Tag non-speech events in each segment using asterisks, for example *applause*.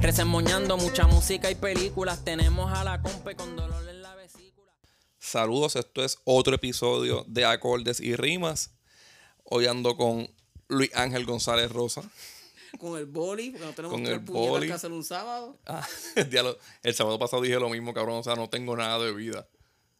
Resemoñando mucha música y películas. Tenemos a la compa con dolor en la vesícula. Saludos, esto es otro episodio de Acordes y Rimas. Hoy ando con Luis Ángel González Rosa. Con el boli, porque no tenemos Con tres el boli. que hacer un sábado. Ah, *laughs* el, día el sábado pasado dije lo mismo, cabrón. O sea, no tengo nada de vida.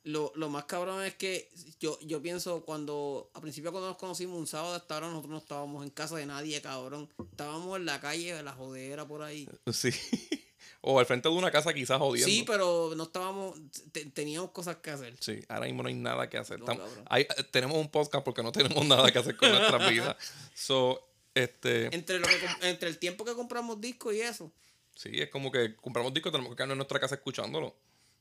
Lo, lo más cabrón es que yo, yo pienso cuando, a principio cuando nos conocimos un sábado hasta ahora, nosotros no estábamos en casa de nadie, cabrón. Estábamos en la calle, en la jodera por ahí. Sí. *laughs* o al frente de una casa quizás jodiendo. Sí, pero no estábamos, te- teníamos cosas que hacer. Sí, ahora mismo no hay nada que hacer. No, Tam- cabrón. hay- eh, tenemos un podcast porque no *laughs* tenemos nada que hacer con nuestras vidas. So, este, Entre, lo que, com- entre el tiempo que compramos discos y eso. sí, es como que compramos discos, tenemos que quedarnos en nuestra casa escuchándolo.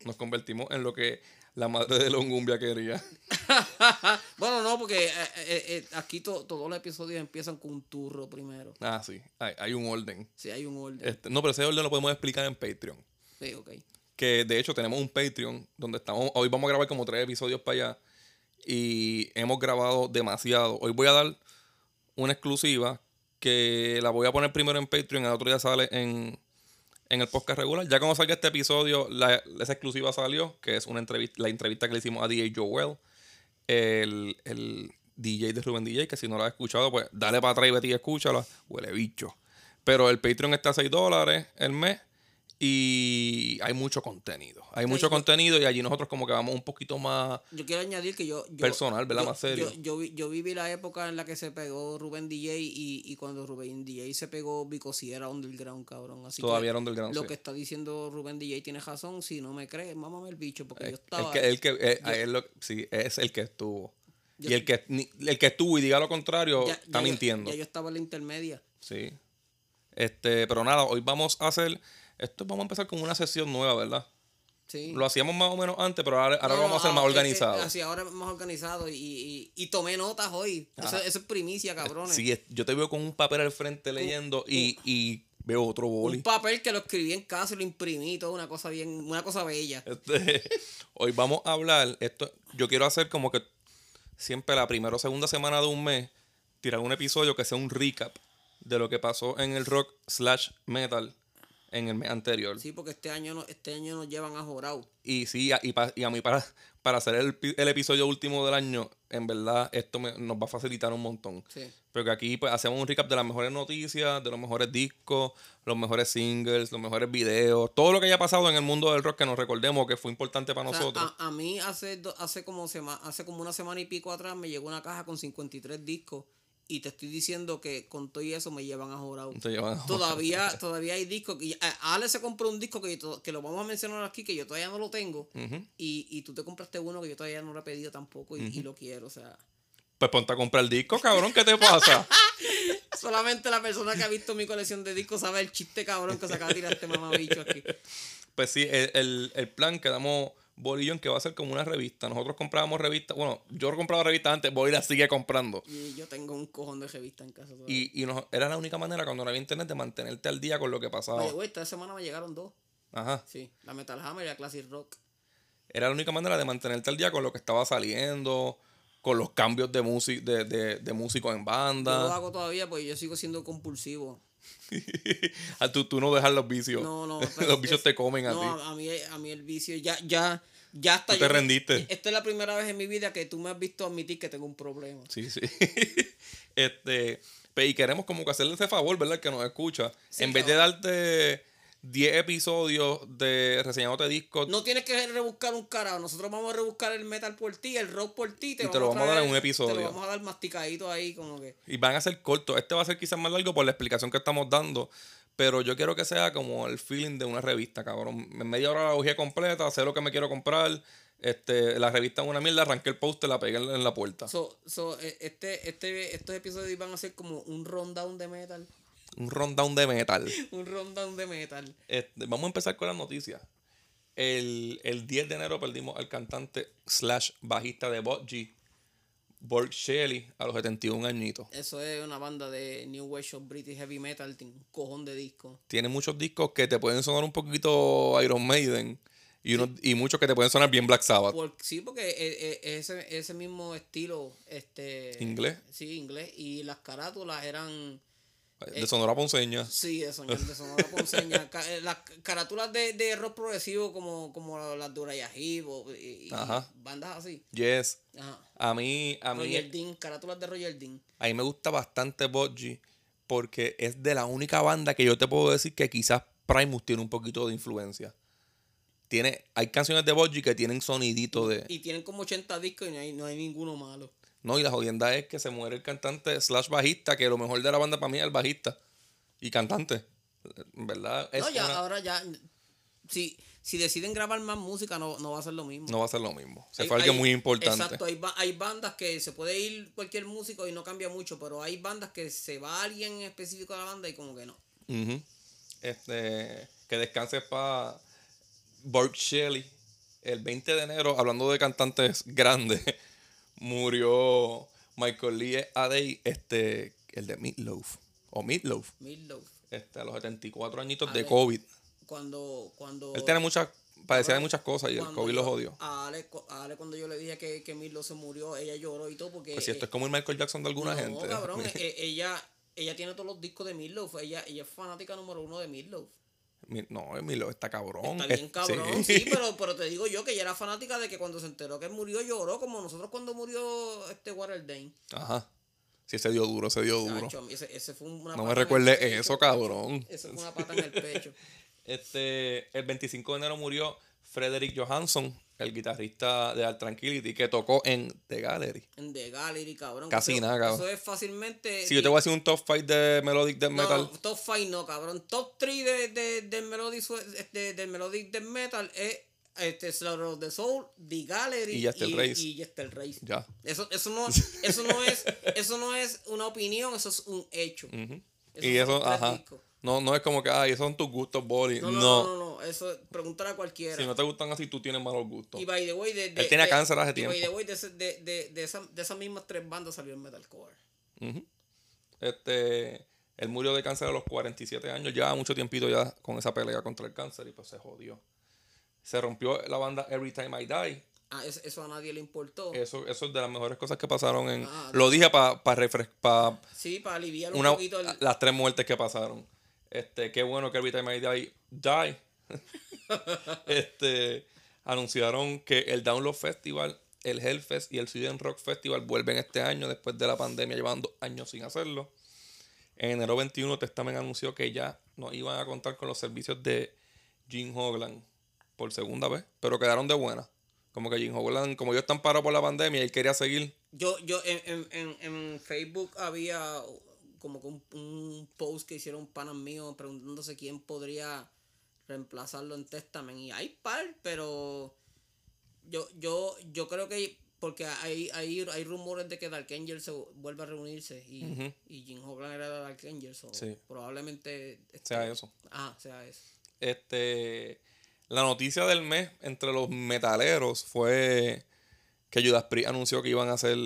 Nos convertimos en lo que la madre de Longumbia quería. *laughs* bueno, no, porque eh, eh, eh, aquí to- todos los episodios empiezan con un turro primero. Ah, sí, hay, hay un orden. Si hay un orden. Este, no, pero ese orden lo podemos explicar en Patreon. Sí, ok. Que de hecho tenemos un Patreon donde estamos. Hoy vamos a grabar como tres episodios para allá. Y hemos grabado demasiado. Hoy voy a dar una exclusiva que la voy a poner primero en Patreon. El otro día sale en, en el podcast regular. Ya cuando salga este episodio, la- esa exclusiva salió. Que es una entrevista, la entrevista que le hicimos a DJ Joel. El, el DJ de Rubén DJ. Que si no la has escuchado, pues dale para atrás y vete y escúchala. Huele bicho. Pero el Patreon está a 6 dólares el mes. Y hay mucho contenido. Hay mucho yo- contenido y allí nosotros como que vamos un poquito más... Yo quiero añadir que yo... yo- Personal, ¿verdad? yo- Más serio. Yo, yo, vi- yo viví la época en la que se pegó Rubén DJ y, y cuando Rubén DJ se pegó, Vico sí era underground, cabrón. Así Todavía que era underground, Lo sí. que está diciendo Rubén DJ tiene razón. Si no me crees, mámame el bicho, porque yo El estaba... que, el que, eh, él lo- sí, es el que estuvo. Yo- y el que, el que estuvo y diga lo contrario ya- está ya yo- mintiendo. ya yo estaba en la intermedia. Sí. Este, pero nada, hoy vamos a hacer. Esto vamos a empezar con una sesión nueva, ¿verdad? Sí. Lo hacíamos más o menos antes, pero ahora, ahora No, lo vamos a hacer más organizado. Así, ahora más organizado y, y, y tomé notas hoy. Eso, eso es primicia, cabrones. Sí, es- yo te veo con un papel al frente leyendo y, y veo otro boli. Un papel que lo escribí en casa y lo imprimí, todo una cosa bien, una cosa bella. Este, *laughs* hoy vamos a hablar. Esto, yo quiero hacer como que siempre la primera o segunda semana de un mes, tirar un episodio que sea un recap de lo que pasó en el rock slash metal en el mes anterior. Sí, porque este año no, este año nos llevan a Jorau. Y sí, a- y, pa- y a mí para, para hacer el, el episodio último del año, en verdad esto me- nos va a facilitar un montón. Sí. Porque aquí pues, hacemos un recap de las mejores noticias, de los mejores discos, los mejores singles, los mejores videos, todo lo que haya pasado en el mundo del rock que nos recordemos que fue importante para O sea, nosotros. a, a mí hace, do- hace, como sema- hace como una semana y pico atrás me llegó una caja con 53 discos y te estoy diciendo que con todo y eso me llevan a llevan- Todavía, todavía hay discos que a- Ale se compró un disco que, yo que lo vamos a mencionar aquí que yo todavía no lo tengo y, y tú te compraste uno que yo todavía no lo he pedido tampoco y, y lo quiero, o sea, Pues ponte a comprar el disco, cabrón, ¿qué te pasa? *laughs* solamente la persona que ha visto mi colección de discos sabe el chiste cabrón que se acaba de tirar este mamabicho aquí. pues sí, el, el, el plan que damos Bolillón que va a ser como una revista. Nosotros comprábamos revistas, bueno, yo compraba revistas antes, Bolí las sigue comprando. Y yo tengo un cojón de revista en casa todavía. Y, y nos- era la única manera cuando no había internet de mantenerte al día con lo que pasaba. Oye, güey, esta semana me llegaron dos. Ajá. Sí, la Metal Hammer y la Classic Rock. Era la única manera de mantenerte al día con lo que estaba saliendo, con los cambios de, de, de, de músicos en Yo lo banda. hago todavía porque yo sigo siendo compulsivo. *laughs* Ah, tú, tú no dejas los vicios. No, no. *laughs* los vicios es- te comen a no, ti. a, a mí, a mí el vicio ya, ya, ya está. Tú te rendiste. Esta es la primera vez en mi vida que tú me has visto admitir que tengo un problema. Sí, sí. *laughs* este, y queremos como que hacerle ese favor, ¿verdad? Que nos escucha. Sí, en vez de darte 10 episodios de reseñándote discos No tienes que rebuscar un carajo. Nosotros vamos a rebuscar el metal por ti, el rock por ti. Y te lo vamos a dar en un episodio. Te lo vamos a dar masticadito ahí, como que. y van a ser cortos. Este va a ser quizás más largo por la explicación que estamos dando. Pero yo quiero que sea como el feeling de una revista, cabrón. En media hora la bujía completa, sé lo que me quiero comprar. Este, la revista es una mierda, arranqué el poster, la pegué en la puerta. So, so, eh, este, este, estos episodios van a ser como un rundown de metal. Un rundown de metal. Un rundown de metal. Este, vamos a empezar con las noticias. El, el 10 de enero perdimos al cantante slash bajista de Botgy, Borg Shelley, a los 71 añitos. Eso es una banda de New Wave of British Heavy Metal, tiene un cojón de discos. Tiene muchos discos que te pueden sonar un poquito Iron Maiden y, unos, y muchos que te pueden sonar bien Black Sabbath. Por- sí, porque eh, eh, ese, ese mismo estilo, este... ¿Inglés? Sí, inglés. Y las carátulas eran... de Sonora Ponceña. Sí, de Sonora, de Sonora Ponceña. *laughs* Ca- eh, las carátulas de, de rock progresivo como, como las de o- y, y bandas así. Yes. Ajá. A mí, a mí, Roger Dean, carátulas de Roger Dean. a mí me gusta bastante Botgy porque es de la única banda que yo te puedo decir que quizás Primus tiene un poquito de influencia. Tiene, hay canciones de Botgy que tienen sonidito de... Y tienen como 80 discos y no hay, no hay ninguno malo. No, y la jodienda es que se muere el cantante slash bajista, que lo mejor de la banda para mí es el bajista y cantante. ¿Verdad? Es no, ya, una- ahora ya. Si, si deciden grabar más música, no, no va a ser lo mismo. no va a ser lo mismo. Se Hay- fue alguien hay- muy importante. Exacto, hay, ba- hay bandas que se puede ir cualquier músico y no cambia mucho, pero hay bandas que se va alguien en específico de la banda y como que no. Este, que descanse para Borg Shelley. El 20 de enero, hablando de cantantes grandes, *laughs* murió Michael Lee Adey, este, el de Meatloaf. O Meatloaf. Meatloaf. Este, a los 74 añitos de. COVID. Cuando, cuando. Él tiene muchas, padecía de muchas cosas y el COVID lo yo- jodió. A Ale, cu- a Ale cuando yo le dije que, que Meatloaf se murió, ella lloró y todo porque. Pues si esto eh, es como el Michael Jackson de alguna no, gente. cabrón, *laughs* eh, ella, ella tiene todos los discos de Meatloaf. Ella, ella es fanática número uno de Meatloaf. No, Emilio está cabrón. Está bien cabrón, sí, *laughs* pero, pero te digo yo que ella era fanática de que cuando se enteró que murió lloró, como nosotros cuando murió este Waterdane. Ajá. Sí, se dio duro, se dio duro. Ese, ese fue una No me recuerde pecho, eso, cabrón. Eso fue una pata en el pecho. *laughs* Este, el 25 de enero murió Frederick Johansson, el guitarrista de Al Tranquility, que tocó en The Gallery. En The Gallery, cabrón. Casi Eso- nada, cabrón. Eso es fácilmente. Si yo te voy a hacer un top 5 de Melodic Death No, Metal, top 5 no, cabrón. Top 3 de, de, del Melodic, Swe- este, del Melodic Death Metal es este, Slaughter of the Soul, The Gallery Y Jester Race. y Jester Race. ya. Eso, eso, no, *laughs* eso, no es, eso no es una opinión, eso es un hecho. Ujú. Esos Y eso, ajá. discos. No, no es como que, ay, esos son tus gustos, Boli. No, No, no, no, no, Eso, pregúntale a cualquiera. Si no te gustan así, tú tienes malos gustos. y by the way, de, de, Él tenía de- cáncer hace y by tiempo. the way, de, de, de, de, esa- de esas mismas tres bandas salió el metalcore. Ujú. Este, él murió de cáncer a los 47 años, llevaba mucho tiempito ya con esa pelea contra el cáncer y pues se jodió. Se rompió la banda Every Time I Die. Ah, eso, eso a nadie le importó. Eso, eso es de las mejores cosas que pasaron en... Ah, lo dije para pa refrescar, Sí, para aliviar un una, poquito el... las tres muertes que pasaron. Este, qué bueno que Every Time I Die, die. *laughs* este, anunciaron que el Download Festival, el Hellfest y el Sweden Rock Festival vuelven este año después de la pandemia, llevando años sin hacerlo. En enero 21, Testament anunció que ya no iban a contar con los servicios de Jim Hoglan por segunda vez, pero quedaron de buena. Como que Jim Hoglan, como ellos están parados por la pandemia él quería seguir, Yo, yo en, en, en Facebook había como que un, un post que hicieron panas míos preguntándose quién podría reemplazarlo en Testament. Y hay par, pero yo, yo, yo creo que porque hay, hay, hay rumores de que Dark Angel se vuelve a reunirse y, y Jim Hogan era Dark Angel. so Sí. Probablemente este- sea eso. Ah, sea eso. Este, la noticia del mes entre los metaleros fue que Judas Priest anunció que iban a hacer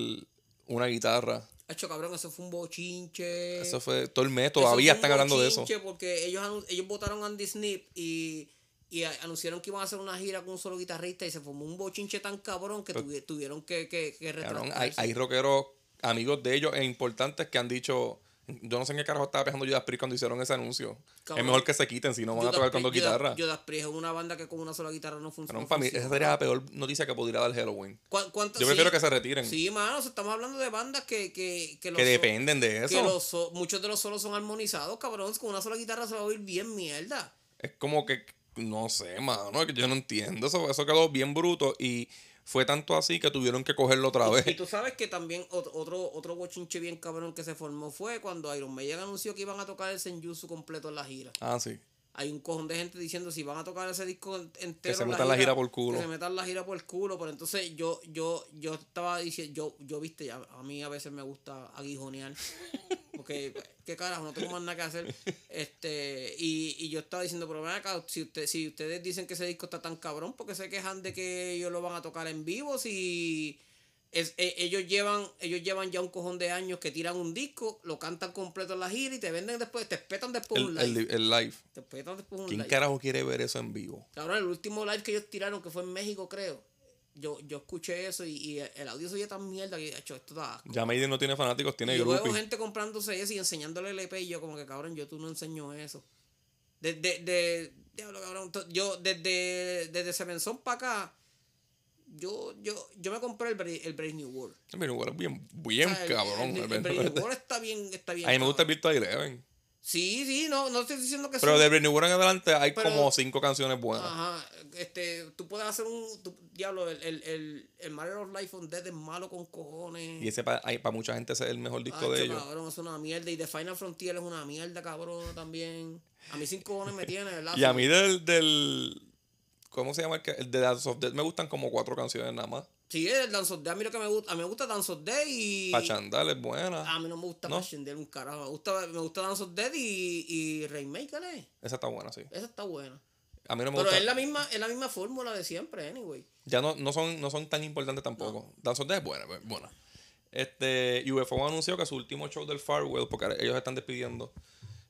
una guitarra. Hecho cabrón, eso fue un bochinche. Eso fue todo el mes, todavía están hablando de eso. Porque ellos, ellos votaron a Andy Snip y, y anunciaron que iban a hacer una gira con un solo guitarrista y se formó un bochinche tan cabrón que tuvi- tuvieron que, que, que Cabrón, hay, hay rockeros, amigos de ellos e importantes que han dicho, yo no sé en qué carajo estaba pensando Judas Priest cuando hicieron ese anuncio. Cabrón. Es mejor que se quiten si no van a tocar con dos Judas- guitarras. Judas Priest es una banda que con una sola guitarra no funciona. Para mí, esa sería la peor noticia que pudiera dar Halloween. Yo prefiero que se retiren. Sí, mano, estamos hablando de bandas que, que, que, los Que dependen de que eso. los so- muchos de los solos son armonizados, cabrón. Con una sola guitarra se va a oír bien mierda. Es como que, no sé, mano, yo no entiendo. Eso, eso quedó bien bruto y fue tanto así que tuvieron que cogerlo otra Y vez. tú sabes que también ot- otro, otro bochinche bien cabrón que se formó fue cuando Iron Maiden anunció que iban a tocar el Senjutsu completo en la gira. Ah, sí. Hay un cojón de gente diciendo si van a tocar ese disco en- entero. se en metan la gira por culo. Que se metan la gira por el culo. Pero entonces yo, yo, yo estaba diciendo, yo, yo viste, ya, a mí a veces me gusta aguijonear. *laughs* Porque qué carajo, no tengo más nada que hacer. Este, y, y yo estaba diciendo, pero ven acá, si, usted, si ustedes dicen que ese disco está tan cabrón, porque se quejan de que ellos lo van a tocar en vivo? Si es, e- ellos llevan ellos llevan ya un cojón de años que tiran un disco, lo cantan completo en la gira y te venden después, te espetan después un El, live. el, el live. te espetan después un ¿Quién live. carajo quiere ver eso en vivo? Cabrón, el último live que ellos tiraron, que fue en México, creo. Yo, yo escuché eso y, y el audio se oía tan mierda que hecho, esto da asco. Ya Maiden no tiene fanáticos, tiene Y luego groupies. gente comprándose eso y enseñándole el EP y yo como que cabrón, yo tú no enseño eso. Desde, de, diablo, cabrón, yo desde, desde Seven para acá, yo, yo, yo me compré el, Brave- el Brave New World. Mira, igual es bien, bien O sea, el- cabrón. El, el el- Brave New World está bien, está bien. a mí me gusta el. Virtual Eleven. Sí, sí, no, no estoy diciendo que Pero de Britney en adelante hay Pero- como cinco canciones buenas. Ajá, este, tú puedes hacer un, tu- diablo, el, el, el, el Mario of Life on Dead es malo con cojones. Y ese para mucha gente ese es el mejor disco de ellos. cabrón, es una mierda. Y The Final Frontier es una mierda, cabrón, también. A mí sin cojones me tiene, ¿verdad? *laughs* Y a mí del, del ¿cómo se llama? El, que- el de Dance of Death me gustan como cuatro canciones nada más. Sí, el Dance of Death, a mí lo que me gusta, a mí me gusta Dance of Death y... Pachandal es buena. A mí no me gusta ¿No? Pachandal un carajo. Me gusta, me gusta Dance of Death y, y Rainmaker, ¿eh? Esa está buena, sí. Esa está buena. A mí no me Pero gusta. es la misma, es la misma fórmula de siempre, anyway. Ya no, no, son, no son tan importantes tampoco. Dance of Death es buena, es buena. Este, UFO anunció que su último show del Farewell, porque ellos están despidiendo.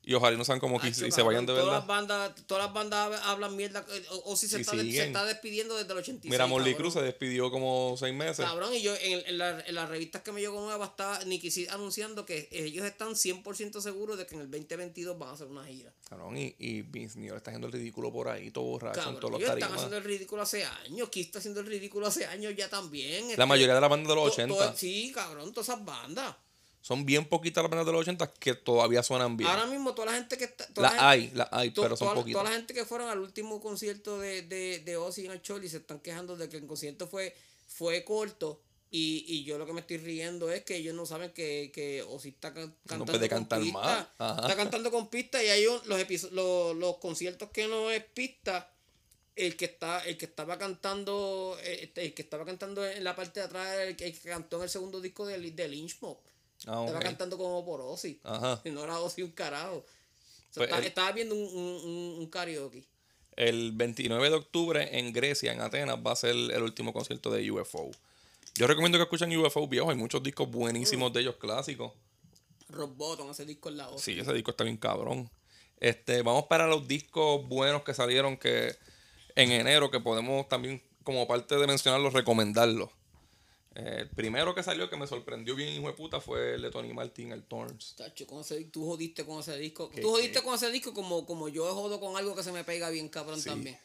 Y ojalá no sean como que Acho, y se vayan de verdad. Todas las bandas, todas las bandas hablan mierda. eh, O, o si se, Y está, de- se siguen. está despidiendo desde el 86. Mira, Molly. Cruz se despidió como seis meses. Cabrón, y yo en, en, la- en las revistas que me llegó nueva está Nicky Six anunciando que ellos están 100% seguros de que en el 2022 van a hacer una gira. Cabrón, y, y Vince Neil está haciendo el ridículo por ahí, todo borracho en Cabrón, todos los ellos están tarimas. haciendo el ridículo hace años. Kiss está haciendo el ridículo hace años ya también. La Este, mayoría de las bandas de los to- 80 to- sí, cabrón, todas esas bandas. Son bien poquitas las bandas de los 80 que todavía suenan bien. Ahora mismo toda la gente que está... toda Las la gente- hay, las hay, to- pero son toda, poquitas. toda la gente que fueron al último concierto de, de, de Ozzy en el Choli se están quejando de que el concierto fue, fue corto. Y, y yo lo que me estoy riendo es que ellos no saben que, que Ozzy está can- cantando puede con cantar pista. más. Ajá. Está cantando con pista y hay un- los, los, los conciertos que no es pista. El que está, el que estaba cantando, eh, este, el que estaba cantando en la parte de atrás, el que, el que cantó en el segundo disco de, de Lynch Mob. Ah, Estaba cantando como por Ozzy. Ajá. Y *laughs* no era Ozzy un carajo. O sea, Pues está- el- estaba viendo un, un, un, karaoke. El 29 de octubre en Grecia, en Atenas, va a ser el último concierto de UFO. Yo recomiendo que escuchen UFO viejos. Hay muchos discos buenísimos de ellos clásicos. Rock Bottom, ese disco en la Ozzy. Sí, ese disco está bien cabrón. Este, vamos para los discos buenos que salieron que en enero, que podemos también, como parte de mencionarlos, recomendarlos. Eh, el primero que salió que me sorprendió bien, hijo de puta, fue el de Tony Martin, el Thorns. Tacho, con ese- tú jodiste con ese disco. ¿Qué- Tú jodiste qué? con ese disco como, como yo jodo con algo que se me pega bien cabrón también.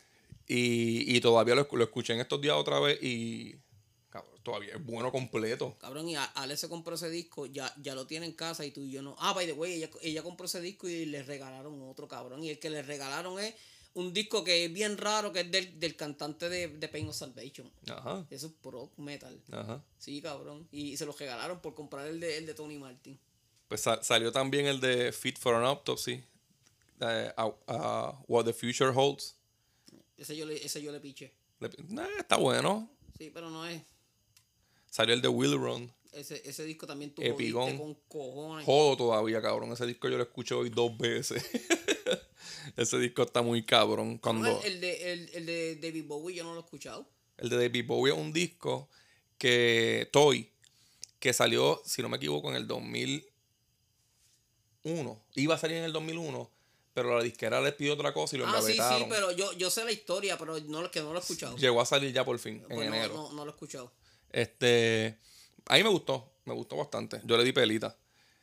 Y, y todavía lo, lo escuché en estos días otra vez y cabrón, todavía es bueno completo. Cabrón, y Ale se compró ese disco, ya, ya lo tiene en casa y tú y yo no. Ah, by the way, ella, ella compró ese disco y le regalaron otro, cabrón. Y el que le regalaron es un disco que es bien raro, que es del, del cantante de, de Pain of Salvation. Ajá, Eso es pro metal. ajá. Sí, cabrón. Y se lo regalaron por comprar el de, el de Tony Martin. Pues sa- salió también el de Fit for an Autopsy. a- a What the Future Holds. Ese yo le, ese yo le piché. Le- está bueno. Sí, pero no es. Salió el de Will Run. Ese, ese disco también tú Epigón. con cojones. Jodo todavía, cabrón. Ese disco yo lo escuché hoy dos veces. *laughs* Ese disco está muy cabrón. Cuando El, de, el, el de David Bowie yo no lo he escuchado. el de David Bowie es un disco que Toy, que salió, si no me equivoco, en el 2001. Iba a salir en el 2001, pero la disquera les pidió otra cosa y lo Ah, sí, sí, pero yo, yo sé la historia, pero no, lo- que no lo he escuchado. Llegó a salir ya por fin, en Pues no, enero. no, no lo he escuchado. Este, a mí me gustó, me gustó bastante. Yo le di pelita.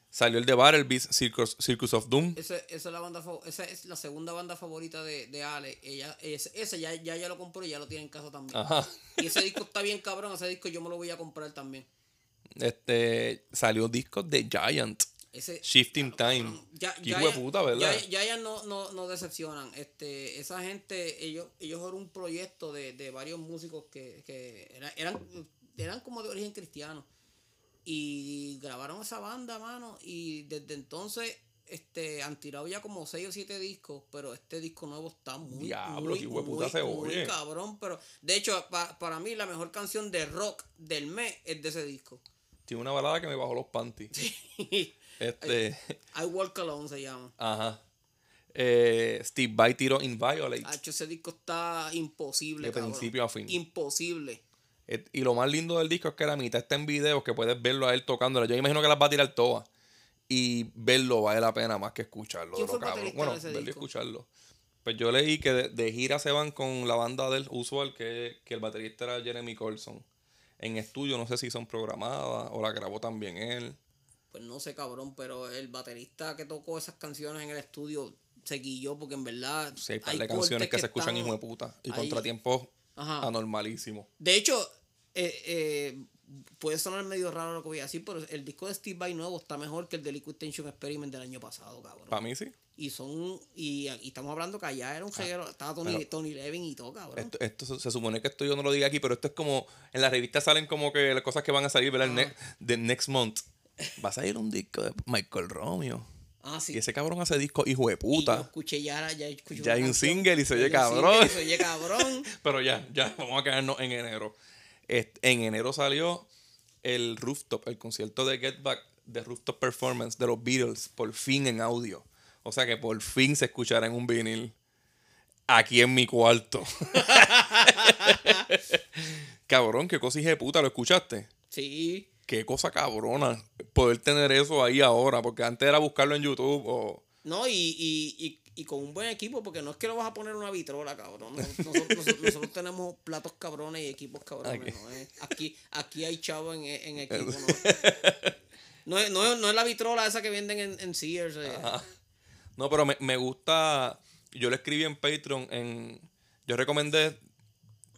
Salió el de Beast, Circus, Circus of Doom. Esa, es la banda, fa- esa es la segunda banda favorita de, de Ale. Ella, ese, ese ya, ya, ya lo compró y ya lo tiene en casa también. Ajá. Y ese disco está bien cabrón, ese disco yo me lo voy a comprar también. Este, salió disco de Giant. Ese, Shifting Time. Ya, Qué puta, ¿verdad? Ya, ya, ya no, no, no decepcionan. Este, esa gente, ellos, ellos eran un proyecto de, de varios músicos que, que era- eran, eran como de origen cristiano. Y grabaron esa banda, mano. Y desde entonces este, han tirado ya como 6 o 7 discos. Pero este disco nuevo está muy, Diablo, muy, puta muy cabrón. Pero, de hecho, pa- para mí la mejor canción de rock del mes es de ese disco. Tiene una balada que me bajó los panties. *laughs* Este, I Walk Alone se llama. ajá. Eh, Steve Vai tiró Inviolate. Hacho, ese disco está imposible, De cabrón. principio a fin. Imposible. Y lo más lindo del disco es que la mitad está en video, que puedes verlo a él tocándola. Yo imagino que las va a tirar todas. Y verlo vale la pena más que escucharlo. ¿Quién de fue lo el cabrón. baterista Bueno, verlo y escucharlo. Pues yo leí que de, de gira se van con la banda del usual, que, que el baterista era Jeremy Colson. En estudio no sé si son programadas o la grabó también él. Pues no sé, cabrón, pero el baterista que tocó esas canciones en el estudio se guilló porque en verdad. Sí, hay par hay de canciones que, se escuchan hijo de puta. Y ahí. contratiempos Ajá. anormalísimos. De hecho, eh, eh, puede sonar medio raro lo que voy a decir, pero el disco de Steve Vai nuevo está mejor que el de Liquid Tension Experiment del año pasado, cabrón. Para mí sí. Y son. Y, y estamos hablando que allá era un reguero. Estaba Tony, Ah, Tony Levin y todo, cabrón. Esto, esto se, supone que esto yo no lo diga aquí, pero esto es como. En la revista salen como que las cosas que van a salir, ¿verdad? El ne- de next month. Va a salir un disco de Michael Romeo. Ah, sí. Y ese cabrón hace disco hijo de Y yo puta. escuché ya, ya escuché Ya hay un single y se oye cabrón. Se oye cabrón. *laughs* Pero ya, ya, vamos a quedarnos en enero. En enero salió el Rooftop, el concierto de Get Back de Rooftop Performance de los Beatles, por fin en audio. O sea que por fin se escuchará en un vinil. Aquí en mi cuarto. *laughs* *laughs* Cabrón, qué cosa hija de puta, ¿lo escuchaste? Sí. Qué cosa cabrona poder tener eso ahí ahora, porque antes era buscarlo en YouTube o... No, y, y, y, y con un buen equipo, porque no es que lo vas a poner una vitrola, cabrón. Nos- Nosotros, nosotros- nosotros tenemos platos cabrones y equipos cabrones. Aquí. ¿no? es? Aquí, aquí hay chavo en, en equipo. ¿no? No, es, no, es, no es la vitrola esa que venden en, en Sears. eh. No, pero me, me gusta. Yo le escribí en Patreon. En, yo recomendé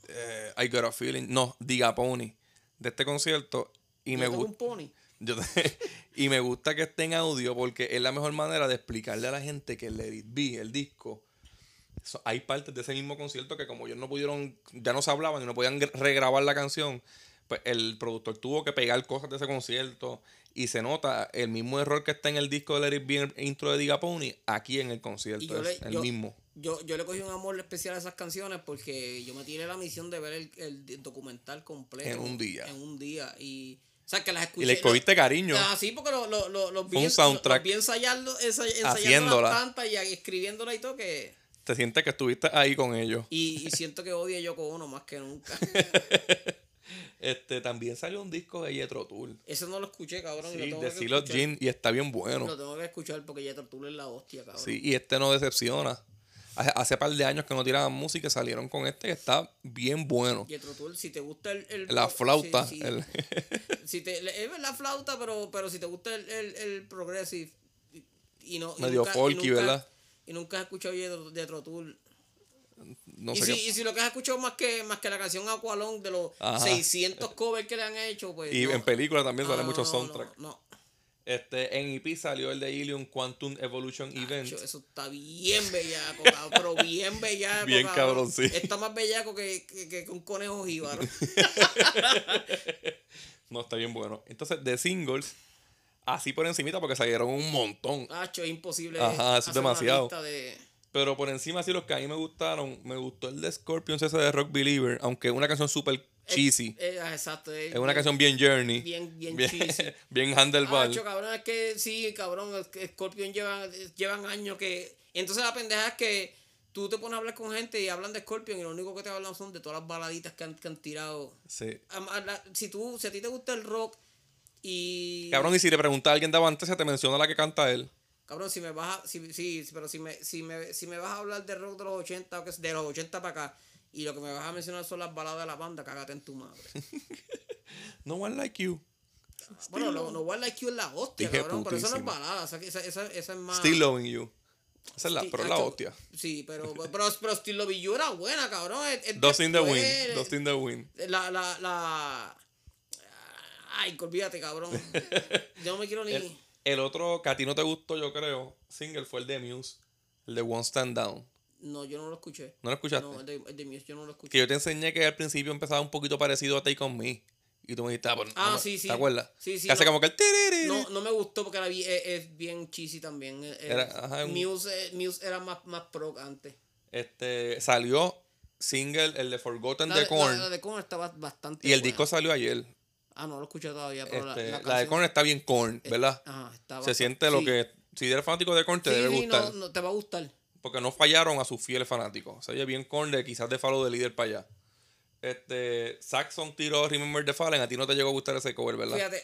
eh, I Got a Feeling. No, Diga Pony. De este concierto. Y Yo me tengo gusta. un pony. Yo te- *laughs* y me gusta que esté en audio porque es la mejor manera de explicarle a la gente que el Let Be, el disco, so- hay partes de ese mismo concierto que como ellos no pudieron, ya no se hablaban y no podían gr- regrabar la canción, pues el productor tuvo que pegar cosas de ese concierto y se nota el mismo error que está en el disco de Let It Be, el intro de Diga Pony, aquí en el concierto, es le- el yo- mismo. Yo, yo le cogí un amor especial a esas canciones porque yo me tiré la misión de ver el, el documental completo. En un día. En un día. Y, o sea, que las escuché. Y le cogiste cariño. Ah, sí, porque lo, lo, lo, los vi, un soundtrack. los vi ensayando, ensa- ensayando Haciéndola. las tantas y escribiéndola y todo que... Te sientes que estuviste ahí con ellos. Y, y siento que odio a Yoko Ono más que nunca. *laughs* Este, también salió un disco de Jethro Tull. Eso no lo escuché, cabrón. y Sí, lo tengo de y está bien bueno. Lo tengo que escuchar porque Jethro Tull es la hostia, cabrón. Sí, y este no decepciona. Hace, hace par de años que no tiraban música y salieron con este que está bien bueno. Jethro Tull, si te gusta el... el La flauta. sí, sí. el- *laughs* si te, es la flauta, pero, pero si te gusta el, el, el progressive y, y no... y Medio y folky, nunca- ¿verdad? Y nunca has escuchado Jethro, Jethro Tull. no y, sé si, qué- y si lo que has escuchado más que, más que la canción Aqualong de los Ajá. 600 covers que le han hecho, pues... Y no. en película también sale No, mucho no, soundtrack. No, no. Este, en EP salió el de Ilium Quantum Evolution Event. Eso está bien bellaco, cabrón, pero bien bellaco. Bien cabrón, sí. Está más bellaco que, que, que un conejo jíbaro. *laughs* No, está bien bueno. Entonces, de singles, así por encimita, porque salieron un montón. Acho, es imposible. Ajá, eso es demasiado. de- Pero por encima, sí, los que a mí me gustaron, me gustó el de Scorpions ese de Rock Believer, aunque una canción súper cheesy. Eh, ah, exacto. Es, Es una canción bien journey. bien- bien bien, cheesy. *laughs* bien handlebar. Acho, cabrón, es que sí, cabrón, es que Scorpion llevan, llevan años que... Entonces la pendeja es que tú te pones a hablar con gente y hablan de Scorpion y lo único que te hablan son de todas las baladitas que han, que han tirado. Sí. Am- a la- Si, tú, si a ti te gusta el rock y... Cabrón, y si le preguntas a alguien de Avante, se te menciona la que canta él. Cabrón, si me vas a, si, sí, pero si me, si me, si me vas a hablar de rock de los 80 o que de los 80 para acá y lo que me vas a mencionar son las baladas de la banda, cágate en tu madre. *laughs* No one like you. bueno, no, no One Like You es la hostia, Dije cabrón, pero eso no es balada, o sea, que esa, esa, esa es más... Still loving you. Esa es la, Sí, pero es la hostia. Sí, pero, pero, pero Still Love You era buena, cabrón. es- es Dust in the wind. Dust in the wind. La, la, la... Ay, olvídate, cabrón. *laughs* Yo no me quiero ni... El, el otro que a ti no te gustó, yo creo, single fue el de Muse. El de One Stand Down. No, yo no lo escuché. ¿No lo escuchaste? No, el de, el de Muse yo no lo escuché. Que yo te enseñé que al principio empezaba un poquito parecido a Take On Me. Y tú me dijiste, ah, pues, Ah, no sí, sí. ¿Te acuerdas? Sí, sí, Que hace como que el tiriri. No, no me gustó porque era bien, es, es bien cheesy también. Era- ajá, un- Muse, Muse era más, más pro antes. Este, salió single, el de Forgotten La, de Korn. la- la de Korn estaba bastante y el buena. disco salió ayer. Ah, no lo escuché todavía, pero Este, la, la, la de Korn está bien Korn, ¿verdad? Ajá, está Se siente lo sí. que. Si eres fanático de Korn, te Sí, debe sí, gustar. no, no, te va a gustar. Porque no fallaron a sus fieles fanáticos. Se oye bien Korn de quizás de Follow de líder para allá. Este. Saxon tiró Remember the Fallen. A ti no te llegó a gustar ese cover, ¿verdad? Fíjate.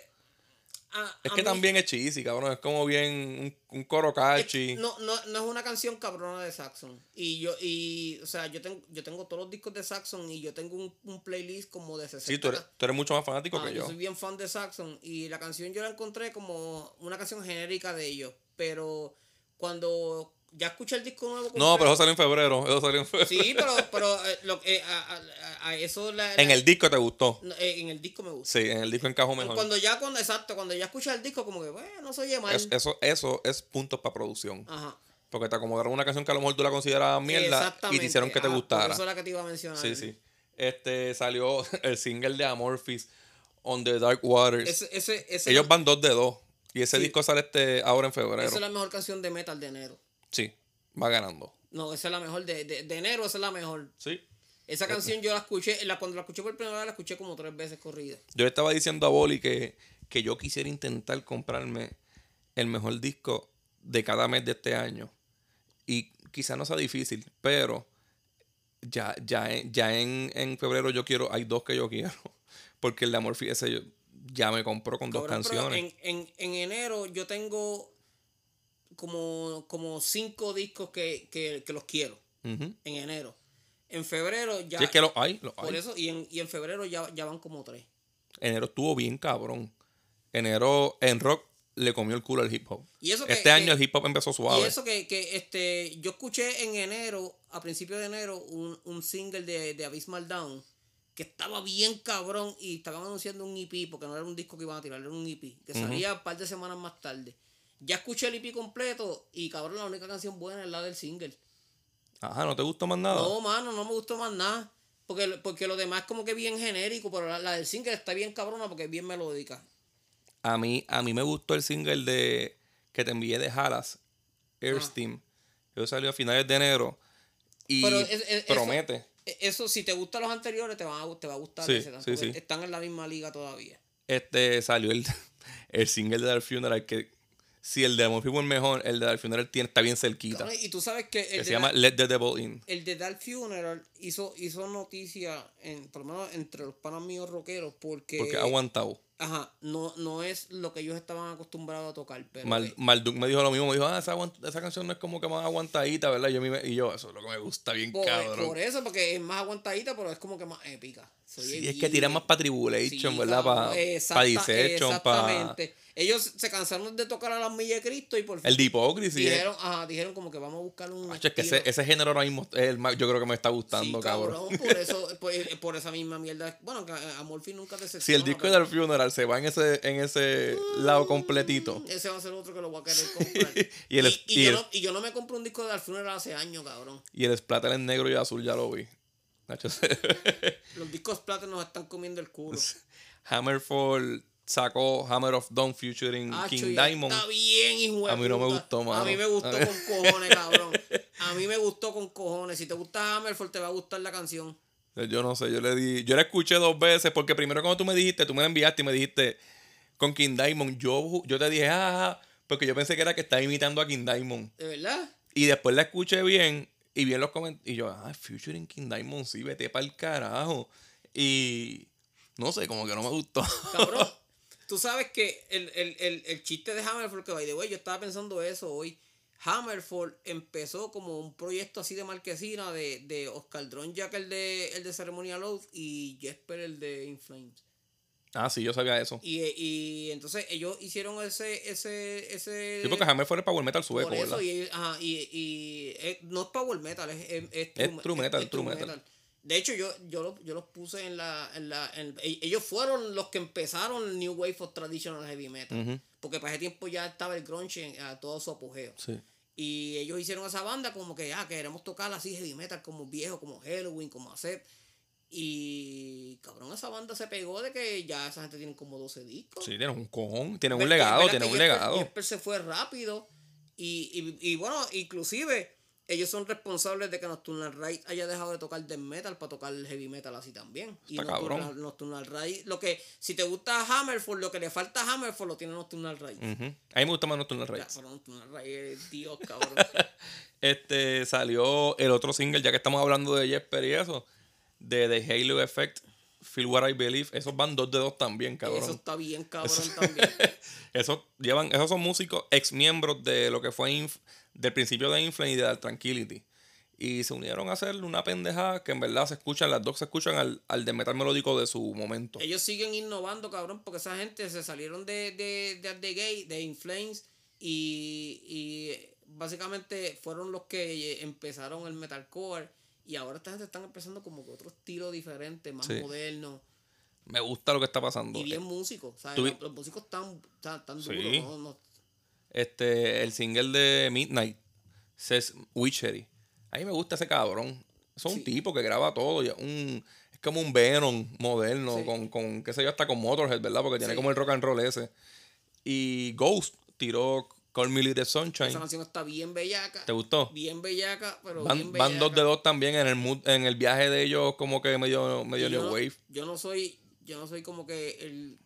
a- es a que mí- también es cheesy, cabrón. Es como bien un, un coro catchy. No, no, no es una canción cabrona de Saxon. Y yo, y, o sea, yo tengo, yo tengo todos los discos de Saxon y yo tengo un, un playlist como de 60. sí, tú eres, tú eres mucho más fanático Ah, que yo yo. soy bien fan de Saxon y la canción yo la encontré como una canción genérica de ellos. Pero cuando ya escuché el disco nuevo. No, pero eso completo- salió en febrero. Eso salió en febrero. Sí, pero, *laughs* pero eh, lo, eh, a, a- a eso la- En el disco te gustó. eh, en el disco me gusta. Sí, en el disco encajó mejor. Cuando ya, cuando, exacto, cuando ya escuché el disco, como que, bueno, no se oye mal. Es- eso, eso es puntos para producción. Ajá. Porque te acomodaron una canción que a lo mejor tú la considerabas mierda y te hicieron que te Ajá, gustara. Eso es la que te iba a mencionar. Sí, sí. Este salió *laughs* el single de Amorphis On the Dark Waters. Ese, ese, ese Ellos van dos de dos. Y ese Sí. disco sale este ahora en febrero. esa es la mejor canción de metal de enero. Sí, va ganando. No, esa es la mejor de, de, de enero, esa es la mejor. Sí. Esa canción yo la escuché, la, cuando la escuché por primera vez la escuché como tres veces corrida. Yo le estaba diciendo a Boli que, que yo quisiera intentar comprarme el mejor disco de cada mes de este año. Y quizá no sea difícil, pero ya, ya, ya en, en febrero yo quiero, hay dos que yo quiero. *laughs* Porque el de Amorphis ese yo ya me compró con dos Cabrón, canciones. En, en, en enero yo tengo como, como cinco discos que, que, que los quiero. En enero. En febrero ya. Si es que los hay, los por hay. eso, y en, y en febrero ya, ya van como tres. Enero estuvo bien cabrón. Enero en rock le comió el culo al hip hop. Y eso que- este año el hip hop empezó Y suave. eso que, que este, yo escuché en enero, a principios de enero, un, un single de, de Abysmal Down que estaba bien cabrón y estaban anunciando un EP, porque no era un disco que iban a tirar, era un EP, que salía un par de semanas más tarde. Ya escuché el EP completo y cabrón, la única canción buena es la del single. Ajá, ¿no te gustó más nada? No, mano, no me gustó más nada. Porque, porque lo demás es como que bien genérico, pero la, la del single está bien cabrona porque es bien melódica. A mí, a mí me gustó el single de que te envié de Halas, Airsteam. Eso salió a finales de enero. Y Pero es- es- eso- promete. Eso, si te gustan los anteriores, te, van a, te va a gustar Sí, ese. sí, sí. Están en la misma liga todavía. Este salió el, *laughs* el single de Dark Funeral que si el de Amorphis es mejor, el de Dark Funeral tiene, está bien cerquita. Y tú sabes que el, Que de se llama Let the Devil In. el de Dark Funeral hizo, hizo noticia, en, por lo menos entre los panas míos rockeros, porque, Porque ha aguantado. ajá, no, no es lo que ellos estaban acostumbrados a tocar. Pero Mal, eh, Malduk me dijo lo mismo, me dijo, ah, esa, esa canción no es como que más aguantadita, ¿verdad? Y yo, me- y yo, eso es lo que me gusta bien por, cabrón. por eso, porque es más aguantadita, pero es como que más épica. Se oye Sí, es que bien- tira más para Tribulation, Sí, ¿verdad? Para exacta- Dissection, para Exactamente. Ellos se cansaron de tocar a las millas de Cristo y por fin el de Hypocrisy. eh. dijeron, ajá, dijeron como que vamos a buscar un. Macho, es que ese, ese género ahora mismo es el más, yo creo que me está gustando, Sí, cabrón. Por eso, por, por esa misma mierda. Bueno, que a Morphy nunca te Si el disco de Dark Funeral se va en ese, en ese lado completito. Ese va a ser otro que lo voy a querer comprar. *laughs* Y el- y, y yo el- no, y yo no me compro un disco de Dark Funeral hace años, cabrón. Y el splatter en negro y azul ya lo vi. *laughs* Los discos plata nos están comiendo el culo. Hammerfall sacó Hammer of Dawn featuring Acho, King Diamond. Está bien, hijo de A mí no me gustó, mano. A mí me gustó con *laughs* cojones, cabrón. A mí me gustó con cojones. Si te gusta Hammerfall, te va a gustar la canción. Yo no sé, yo le di. Yo la escuché dos veces porque primero cuando tú me dijiste, tú me la enviaste y me dijiste con King Diamond. Yo, yo te dije, ah, porque yo pensé que era que estaba imitando a King Diamond. ¿De verdad? Y después la escuché bien y vi en los comentarios. Y yo, ah, featuring King Diamond, sí, vete para el carajo. Y no sé, como que no me gustó. Cabrón, tú sabes que el, el, el, el chiste de Hammerfall, que by the way, yo estaba pensando eso hoy. Hammerfall empezó como un proyecto así de marquesina de, de Oscar Jack, el de, el de Ceremonial Oath, y Jesper, el de In Flames. ah, sí, yo sabía eso. Y, y entonces ellos hicieron ese. ese, ese Sí, porque Hammer fue el Power Metal sueco, por eso, ¿verdad? y, ajá, y, y, eh, no es power metal, es, es, es Es true metal, true metal. De hecho, yo, yo, lo- yo los puse en la, en la en- e- ellos fueron los que empezaron el New Wave of Traditional Heavy Metal. Porque para ese tiempo ya estaba el grunge en- a todo su apogeo. Sí. Y ellos hicieron esa banda como que, ah, queremos tocar así heavy metal como viejo, como Halloween, como Accept. Y cabrón, esa banda se pegó de que ya esa gente tiene como 12 discos. Sí, tiene un cojón, tiene Ver- un legado, ver tiene que un legado. Jesper se fue rápido. Y, y, y bueno, inclusive ellos son responsables de que Nocturnal Rise haya dejado de tocar death metal para tocar heavy metal así también. y Está Nocturnal, cabrón. Nocturnal Rise, lo que, si te gusta Hammerfall, lo que le falta a Hammerfall lo tiene Nocturnal Rise. Ujú. A mí me gusta más Nocturnal Ya, Rides. pero Nocturnal Rise es Dios, *laughs* cabrón. Este salió el otro single, ya que estamos hablando de Jesper y eso, de The Halo Effect, Feel What I Believe. Esos van dos de dos también, cabrón. Eso está bien, cabrón, también. *laughs* Esos llevan, esos son músicos ex miembros de lo que fue Inf- del principio de Inflame y de Tranquility. Y se unieron a hacer una pendejada que en verdad se escuchan, las dos se escuchan al, al de metal melódico de su momento. Ellos siguen innovando, cabrón, porque esa gente se salieron de, de, de The Gate, de Inflames, y, y básicamente fueron los que empezaron el metalcore. Y ahora esta gente están empezando como que otro estilo diferente, más Sí. moderno. Me gusta lo que está pasando. Y bien músicos. ¿sabes? Los, los músicos están Sí. duros. ¿no? No- Este, el single de Midnight, Says Witchery. A mí me gusta ese cabrón. Es un Sí. tipo que graba todo. un, es como un Venom moderno, Sí. con, con, qué sé yo, hasta con Motorhead, ¿verdad? Porque tiene Sí. como el rock and roll ese. Y Ghost tiró Call Me Little Sunshine. esa canción está bien bellaca. ¿Te gustó? Bien bellaca, pero Van, bien van dos de dos también en el mood- en el viaje de ellos como que medio, medio yo new wave. Yo no soy, yo no soy como que el,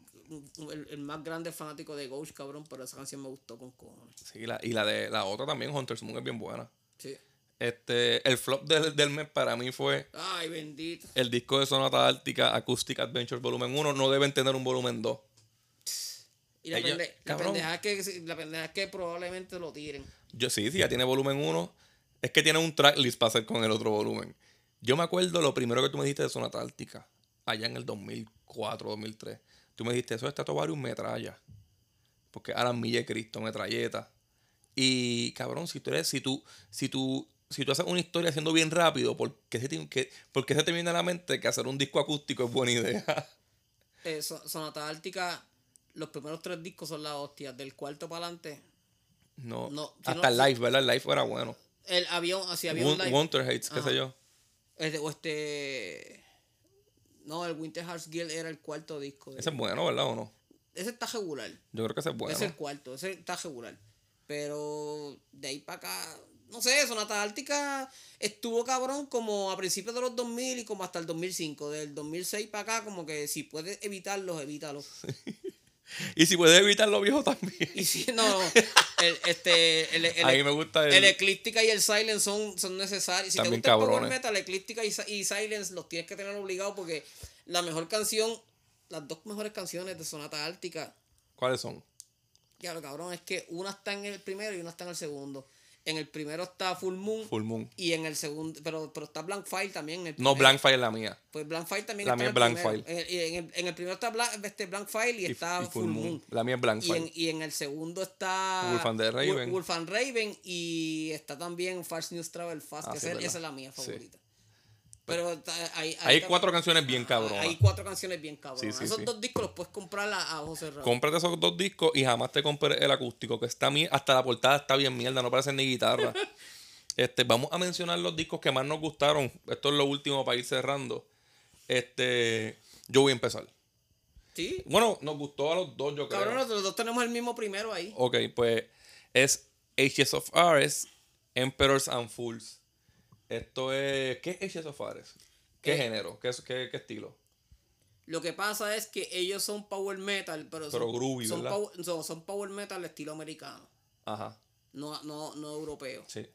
el, el más grande fanático de Ghost, cabrón, pero esa canción me gustó con cojones. Sí, la, y la de la otra también, Hunter's Moon, es bien buena. Sí. Este, el flop del, del mes para mí fue Ay, bendito. el disco de Sonata Ártica Acoustic Adventure Volumen 1. No deben tener un volumen 2. Y la, Ellos- pende- la pendeja es que la pendeja es que probablemente lo tiren. Yo sí, sí, ya tiene volumen 1. Es que tiene un tracklist para hacer con el otro volumen. Yo me acuerdo lo primero que tú me dijiste de Sonata Ártica, allá en el 2004, 2003. Tú me dijiste, eso está un metralla. Porque Alan Milla y Cristo, metralleta. Y cabrón, si tú eres, si tú, si tú, si tú haces una historia haciendo bien rápido, ¿por qué se te, que- por qué se te viene a la mente que hacer un disco acústico es buena idea? *laughs* Eh, So- Sonata Ártica, los primeros tres discos son la hostia. Del cuarto para adelante, No. No, si Hasta no- el live, ¿verdad? El live era bueno. el avión, así había un live. Hates, qué sé yo. Este, o este. No, el Winter Hearts Guild era el cuarto disco. de- Ese es bueno, ¿verdad? ¿O no? ese está regular. Yo creo que ese es bueno. Ese es el cuarto, ese está regular. Pero de ahí para acá, no sé, Sonata Ártica estuvo cabrón como a principios de los 2000 y como hasta el 2005. Del 2006 para acá, como que si puedes evitarlos, evítalos. *laughs* Y si puedes evitarlo viejo también. Y si no, el, este, el, el, a mí me gusta el, el Eclíptica y el Silence son, son necesarios. Si te También gusta el Power cabrones. Metal, Eclíptica y, y Silence los tienes que tener obligados porque la mejor canción, las dos mejores canciones de Sonata Ártica, ¿Cuáles son? ya lo cabrón, es que una está en el primero y una está en el segundo. En el primero está Full Moon Full Moon. y en el segundo, pero, pero está Blank Fire también. En el No. Blank Fire es la mía. Pues Blank Fire también La está mía en es el Blank primero. En el, en el- en el primero está Blank, este Blank Fire y, Y- está y Full, Moon. La mía es Blank Y Fire. en, y en el segundo está Wolf and the Raven. Wolf- Wolf and Raven y está también Fast News Travel Fast, Ah, que sí, esa, es la mía Sí. Pero hay, Hay está- cuatro canciones bien cabronas. Hay cuatro canciones bien cabronas. Sí, sí, Esos sí. dos discos los puedes comprar a, a ojos cerrados. Cómprate esos dos discos y jamás te compré el acústico, que está hasta la portada está bien mierda, no parece ni guitarra. *laughs* este, vamos a mencionar los discos que más nos gustaron. Esto es lo último para ir cerrando. Este, yo voy a empezar. Sí. Bueno, nos gustó a los dos, yo creo. Cabrón, los dos tenemos el mismo primero ahí. Ok, pues es Ages of Ares, Emperors and Fools. Esto es. ¿Qué es Ages of Ares? ¿Qué Eh, género? ¿Qué, qué, qué estilo? Lo que pasa es que ellos son power metal, pero, Pero son, groovy, son, power, son, son power metal estilo americano, Ajá, no, no, no europeo. sí.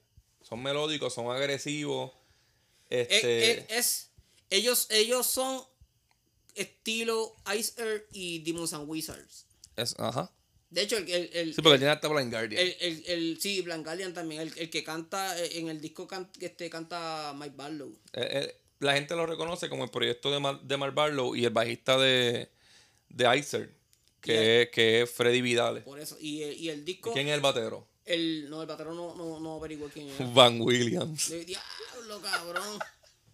Son melódicos, son agresivos. Es, Este. es- es- ellos, ellos son estilo Ice Earth y Demons and Wizards. es- ajá. De hecho, el, el, el, Sí, porque tiene hasta Blind Guardian. el, el, el- sí, Blank Guardian también, el, el que canta eh, en el disco can- que este, canta Mike Barlow. Eh, eh, la gente lo reconoce como el proyecto de, Mar, de Mark Barlow y el bajista de, de Icer, que, es, que es Freddy Vidal. Por eso. Y, el- y el disco, ¿Quién es el batero? el, no, el patrón no, no, no averiguó quién era. *laughs* Van Williams. Diablo, cabrón.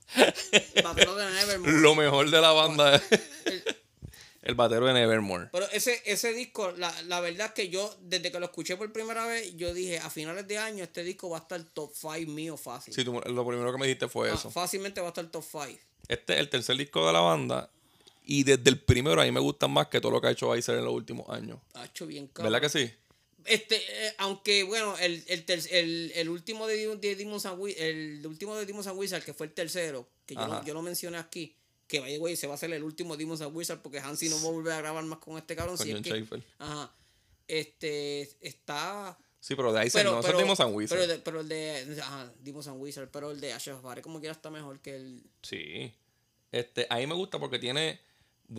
*laughs* El patrón de Nevermore. Lo mejor de la banda es el batero de Nevermore. Pero ese, ese disco, la, la verdad es que yo, desde que lo escuché por primera vez, yo dije, a finales de año este disco va a estar top 5 mío fácil. Sí, tú- lo primero que me dijiste fue Ah, eso. fácilmente va a estar top 5. Este es el tercer disco de la banda y desde el primero a mí me gusta más que todo lo que ha hecho Icer en los últimos años. Ha hecho bien cabrón. ¿Verdad que sí? Este, eh, aunque bueno, el, el, ter- el, el último de, de Wi- el último de Demons and Wizard, que fue el tercero, que yo, no, yo lo mencioné aquí, que vaya güey, se va a hacer el último Demons and Wizard porque Hansi no va a volver a grabar más con este cabrón. Con si es que-. Ajá. Este está Sí, pero de ahí se no, pero, es Demon San Wizard. pero, de- pero el de ajá, Demons and Wizard, pero el de Ashes of Fire como quiera está mejor que el Sí. Este, a mí me gusta porque tiene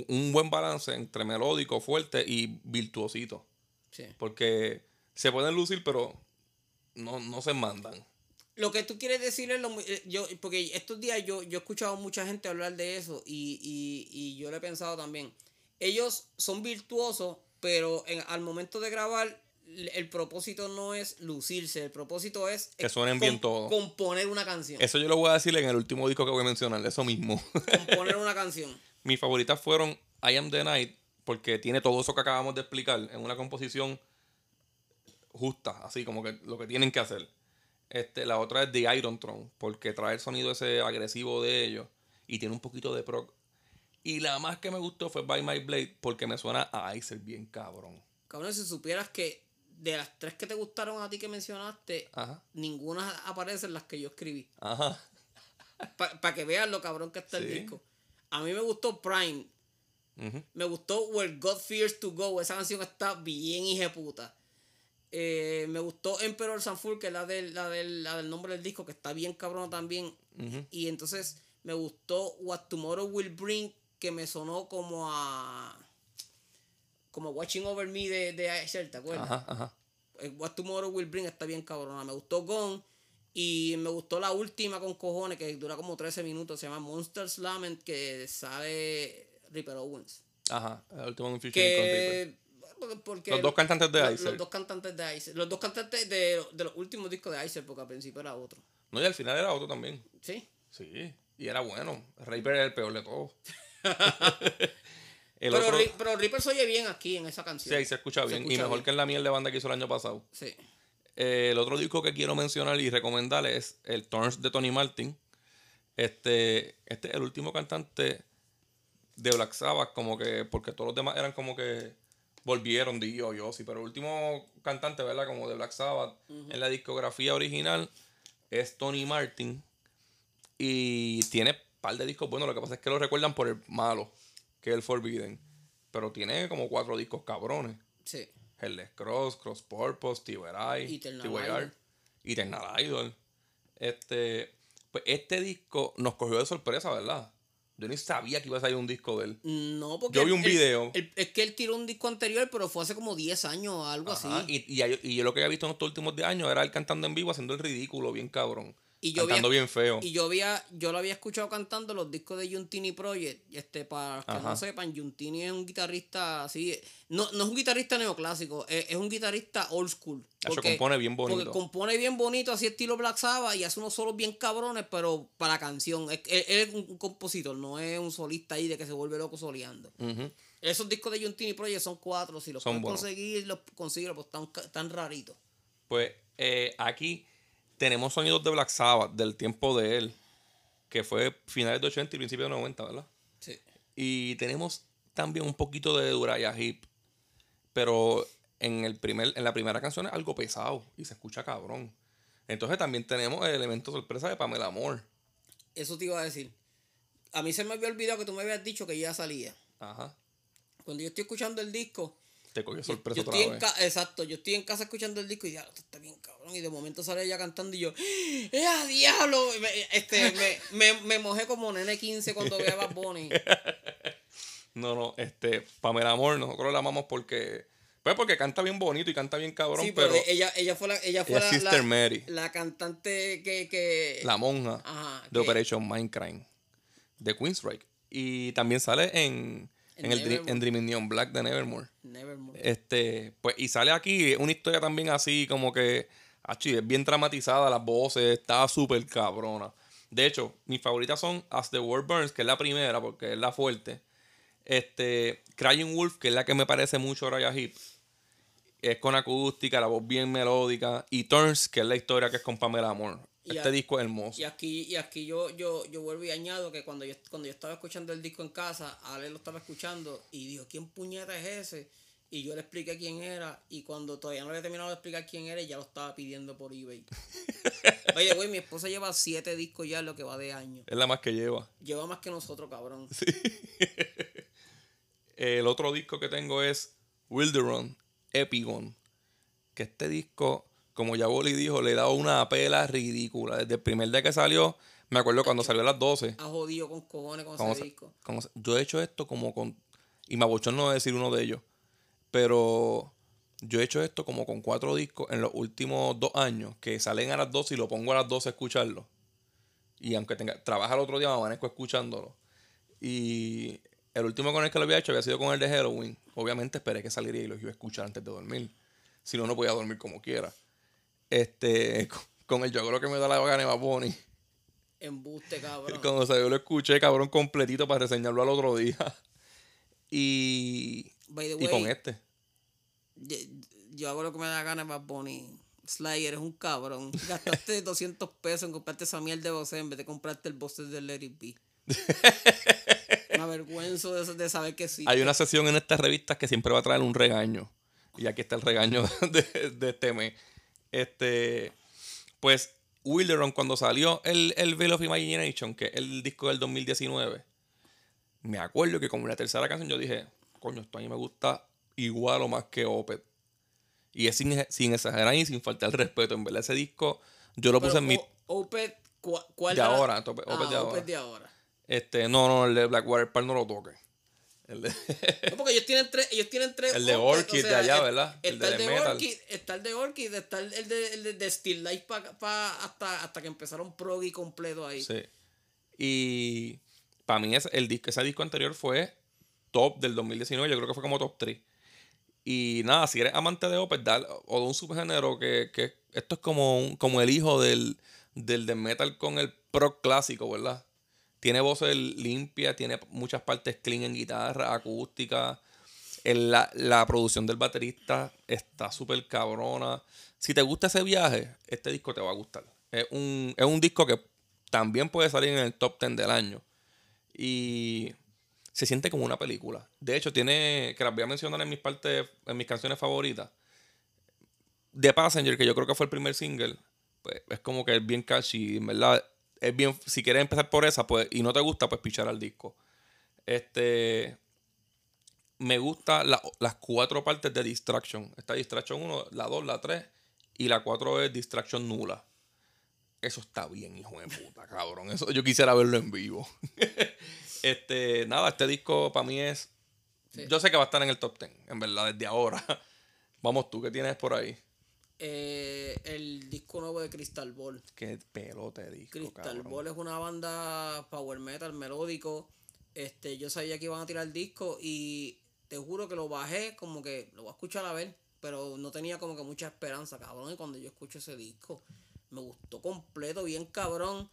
un buen balance entre melódico, fuerte y virtuosito. sí. Porque se pueden lucir, pero no, no se mandan. Lo que tú quieres decir es lo eh, yo porque estos días yo, yo he escuchado mucha gente hablar de eso y, y, y yo lo he pensado también. Ellos son virtuosos, pero en- al momento de grabar el propósito no es lucirse, el propósito es Que suenen bien todo. componer una canción. Eso yo lo voy a decir en el último disco que voy a mencionar, eso mismo. *laughs* componer una canción. Mis favoritas fueron I Am the Night, porque tiene todo eso que acabamos de explicar en una composición justa, así como que lo que tienen que hacer. Este, la otra es The Iron Throne, porque trae el sonido ese agresivo de ellos y tiene un poquito de proc. Y la más que me gustó fue By My Blade, porque me suena a Icer bien cabrón. Cabrón, si supieras que de las tres que te gustaron a ti que mencionaste, Ajá, ninguna aparece en las que yo escribí. ajá. Para que veas lo cabrón que está el disco. A mí me gustó Prime. Me gustó Where God Fears to Go. Esa canción está bien hijeputa. Eh, me gustó Emperor Sanfur, que es la del, la, del, la del nombre del disco, que está bien cabrón también. Y entonces me gustó What Tomorrow Will Bring, que me sonó como a. Como Watching Over Me de, de Asher, ¿te acuerdas? Ajá, ajá. Eh, What Tomorrow Will Bring está bien cabrona. Me gustó Gone. Y me gustó la última con cojones, que dura como 13 minutos. Se llama Monsters Lament, que sale Ripper Owens. Ajá, el último en featuring con. Que. Porque Los dos cantantes de Icer. Los dos cantantes de Icer. Los dos cantantes de, de los últimos discos de Icer, porque al principio era otro. No, y al final era otro también. ¿Sí? Sí, y era bueno. Reaper era el peor de todos. *laughs* Pero, otro, Ri- pero Ripper se oye bien aquí en esa sí, canción. ahí se escucha Se bien. y mejor bien. que en la miel de banda que hizo el año pasado. Sí. Eh, el otro disco que quiero mencionar y recomendarles es el Turns de Tony Martin. Este, este es el último cantante de Black Sabbath, como que, porque todos los demás eran como que volvieron, Dio, yo sí, pero el último cantante, ¿verdad? Como de Black Sabbath en la discografía original es Tony Martin. Y tiene un par de discos buenos, lo que pasa es que lo recuerdan por el malo, que es el Forbidden. Pero tiene como cuatro discos cabrones. Sí. Hell's Cross, Cross Purpose, TVRI, Eternal TVR, Idol. Eternal Idol. Este, pues este disco nos cogió de sorpresa, ¿verdad? Yo ni sabía que iba a salir un disco de él. No, porque. Yo vi un él- video. él- es que él tiró un disco anterior, pero fue hace como 10 años o algo Ajá, así. y, y, yo- y yo lo que había visto en estos últimos 10 años era él cantando en vivo, haciendo el ridículo, bien cabrón. Y yo cantando había- bien feo. Y yo había, yo lo había escuchado cantando los discos de Juntini Project. Este, para los que Ajá. no sepan, Juntini es un guitarrista así. No, no es un guitarrista neoclásico, es, es un guitarrista old school. Eso compone bien bonito. Porque compone bien bonito, así estilo Black Sabbath, y hace unos solos bien cabrones, pero para canción. Él, él es un, compositor, no es un solista ahí de que se vuelve loco soleando. Esos discos de Juntini Project son cuatro, si los Son puedes conseguir, los consigues, pues están, están raritos. Pues eh, aquí tenemos sonidos de Black Sabbath del tiempo de él, que fue finales de 80 y principios de 90, ¿verdad? Sí. Y tenemos también un poquito de Duraya Hip. Pero en, el primer, en la primera canción es algo pesado y se escucha cabrón. Entonces también tenemos el elemento sorpresa de Pamela Moore. Eso te iba a decir. A mí se me había olvidado que tú me habías dicho que ya salía. Ajá. Cuando yo estoy escuchando el disco, Te cogió yo sorpresa otra vez. exacto, yo estoy en casa escuchando el disco y esto está bien cabrón. Y de momento sale ella cantando y yo, ¡eh, diablo! Me- Este, me, me, me mojé como nene 15 cuando veía a Bad Bunny. *laughs* No, no, este, Pamela Moore, nosotros la amamos porque. Pues porque canta bien bonito y canta bien cabrón, Sí, pero. pero ella, ella fue la, ella fue la, Sister la- Mary. la cantante que, que La monja Ajá, de que- Operation Mindcrime de Queensryche. Y también sale en, En el, en Dreaming Neon Black de Nevermore. Nevermore. Este, pues, y sale aquí una historia también así, como que, achi, es bien dramatizada, las voces, está súper cabrona. De hecho, mis favoritas son As the World Burns, que es la primera, porque es la fuerte. Este, Crying Wolf, que es la que me parece mucho Raya Hip. Es con acústica, la voz bien melódica. Y Turns, que es la historia que es con Pamela Moore. Y Este a- disco es hermoso. Y aquí, y aquí yo, yo, yo vuelvo y añado que cuando yo, cuando yo estaba escuchando el disco en casa, Ale lo estaba escuchando y dijo, ¿quién puñeta es ese? Y yo le expliqué quién era. Y cuando todavía no le había terminado de explicar quién era, ya lo estaba pidiendo por eBay. *laughs* Oye, güey, mi esposa lleva siete discos ya en lo que va de año. Es la más que lleva. Lleva más que nosotros, cabrón. *laughs* El otro disco que tengo es Wilderon Epigon. Que este disco, como ya Boli dijo, le da una pela ridícula. Desde el primer día que salió, me acuerdo cuando salió a las 12. Ha jodido con cojones con ese se- disco. como yo he hecho esto como con. Y me abochorno de decir uno de ellos. Pero yo he hecho esto como con cuatro discos en los últimos dos años. Que salen a las 12 y lo pongo a las 12 a escucharlo. Y aunque tenga, trabaja el otro día, me amanezco escuchándolo. Y el último con el que lo había hecho había sido con el de Halloween. Obviamente esperé que saliera y lo iba a escuchar antes de dormir. Si no, no podía dormir como quiera. Este, con, con el yo hago lo que me da la gana de Bunny. Embuste, cabrón. *laughs* Cuando salió lo escuché, cabrón, completito para reseñarlo al otro día. Y, By the y con way, este. yo, yo hago lo que me da gana, Bad Bunny. Sly, eres un cabrón. *laughs* Gastaste 200 pesos en comprarte esa mierda de voz en vez de comprarte el boss de Let It Be. *laughs* Me avergüenzo de, de saber que sí. Hay una sesión en estas revistas que siempre va a traer un regaño. Y aquí está el regaño de, de este mes. Este, pues, Wilderon, cuando salió el, el Veil of Imagination, que es el disco del 2019, me acuerdo que como la tercera canción yo dije, coño, esto a mí me gusta igual o más que Opeth. Y es sin, sin exagerar y sin faltar el respeto. En verdad, ese disco yo lo Pero, puse en mi... Opeth, ¿cu- ¿cuál De ahora, Opeth- Ah, Opeth de ahora. Opeth de ahora. Este, no, no, el de Blackwater no lo toque. El de- No, porque ellos tienen tres, ellos tienen tres. El de Orchid de allá, ¿verdad? El Está de el de, Metal. Orchid, está el de Orchid, está el, el de, el de, de Still Life pa, pa- hasta, hasta que empezaron Proggy completo ahí. Sí. Y para mí ese, el disco, ese disco anterior fue top del 2019, yo creo que fue como top 3. Y nada, si eres amante de Opeth o de un subgénero que, que esto es como, un- como el hijo del, del de metal con el pro clásico, ¿verdad? Tiene voces limpias, tiene muchas partes clean en guitarra, acústica. La, la producción del baterista está súper cabrona. Si te gusta ese viaje, este disco te va a gustar. Es un, es un disco que también puede salir en el top 10 del año. Y se siente como una película. De hecho, tiene, que las voy a mencionar en mis partes, en mis canciones favoritas. The Passenger, que yo creo que fue el primer single, pues es como que es bien catchy, verdad. Es bien, si quieres empezar por esa, pues, y no te gusta, pues pichar al disco. Este. Me gusta la- las cuatro partes de Distraction. Está Distraction 1, la 2, la 3 y la 4 es Distraction nula. Eso está bien, hijo de puta, cabrón. Eso yo quisiera verlo en vivo. *laughs* este, nada, este disco para mí es. Sí. Yo sé que va a estar en el top 10, en verdad, desde ahora. *laughs* Vamos tú, ¿qué tienes por ahí? Eh, el disco nuevo de Crystal Ball. Qué pelote de disco, Crystal cabrón. Ball es una banda power metal melódico. Este, yo sabía que iban a tirar el disco y te juro que lo bajé como que lo voy a escuchar a ver, pero no tenía como que mucha esperanza, cabrón. Y cuando yo escucho ese disco, me gustó completo, bien cabrón.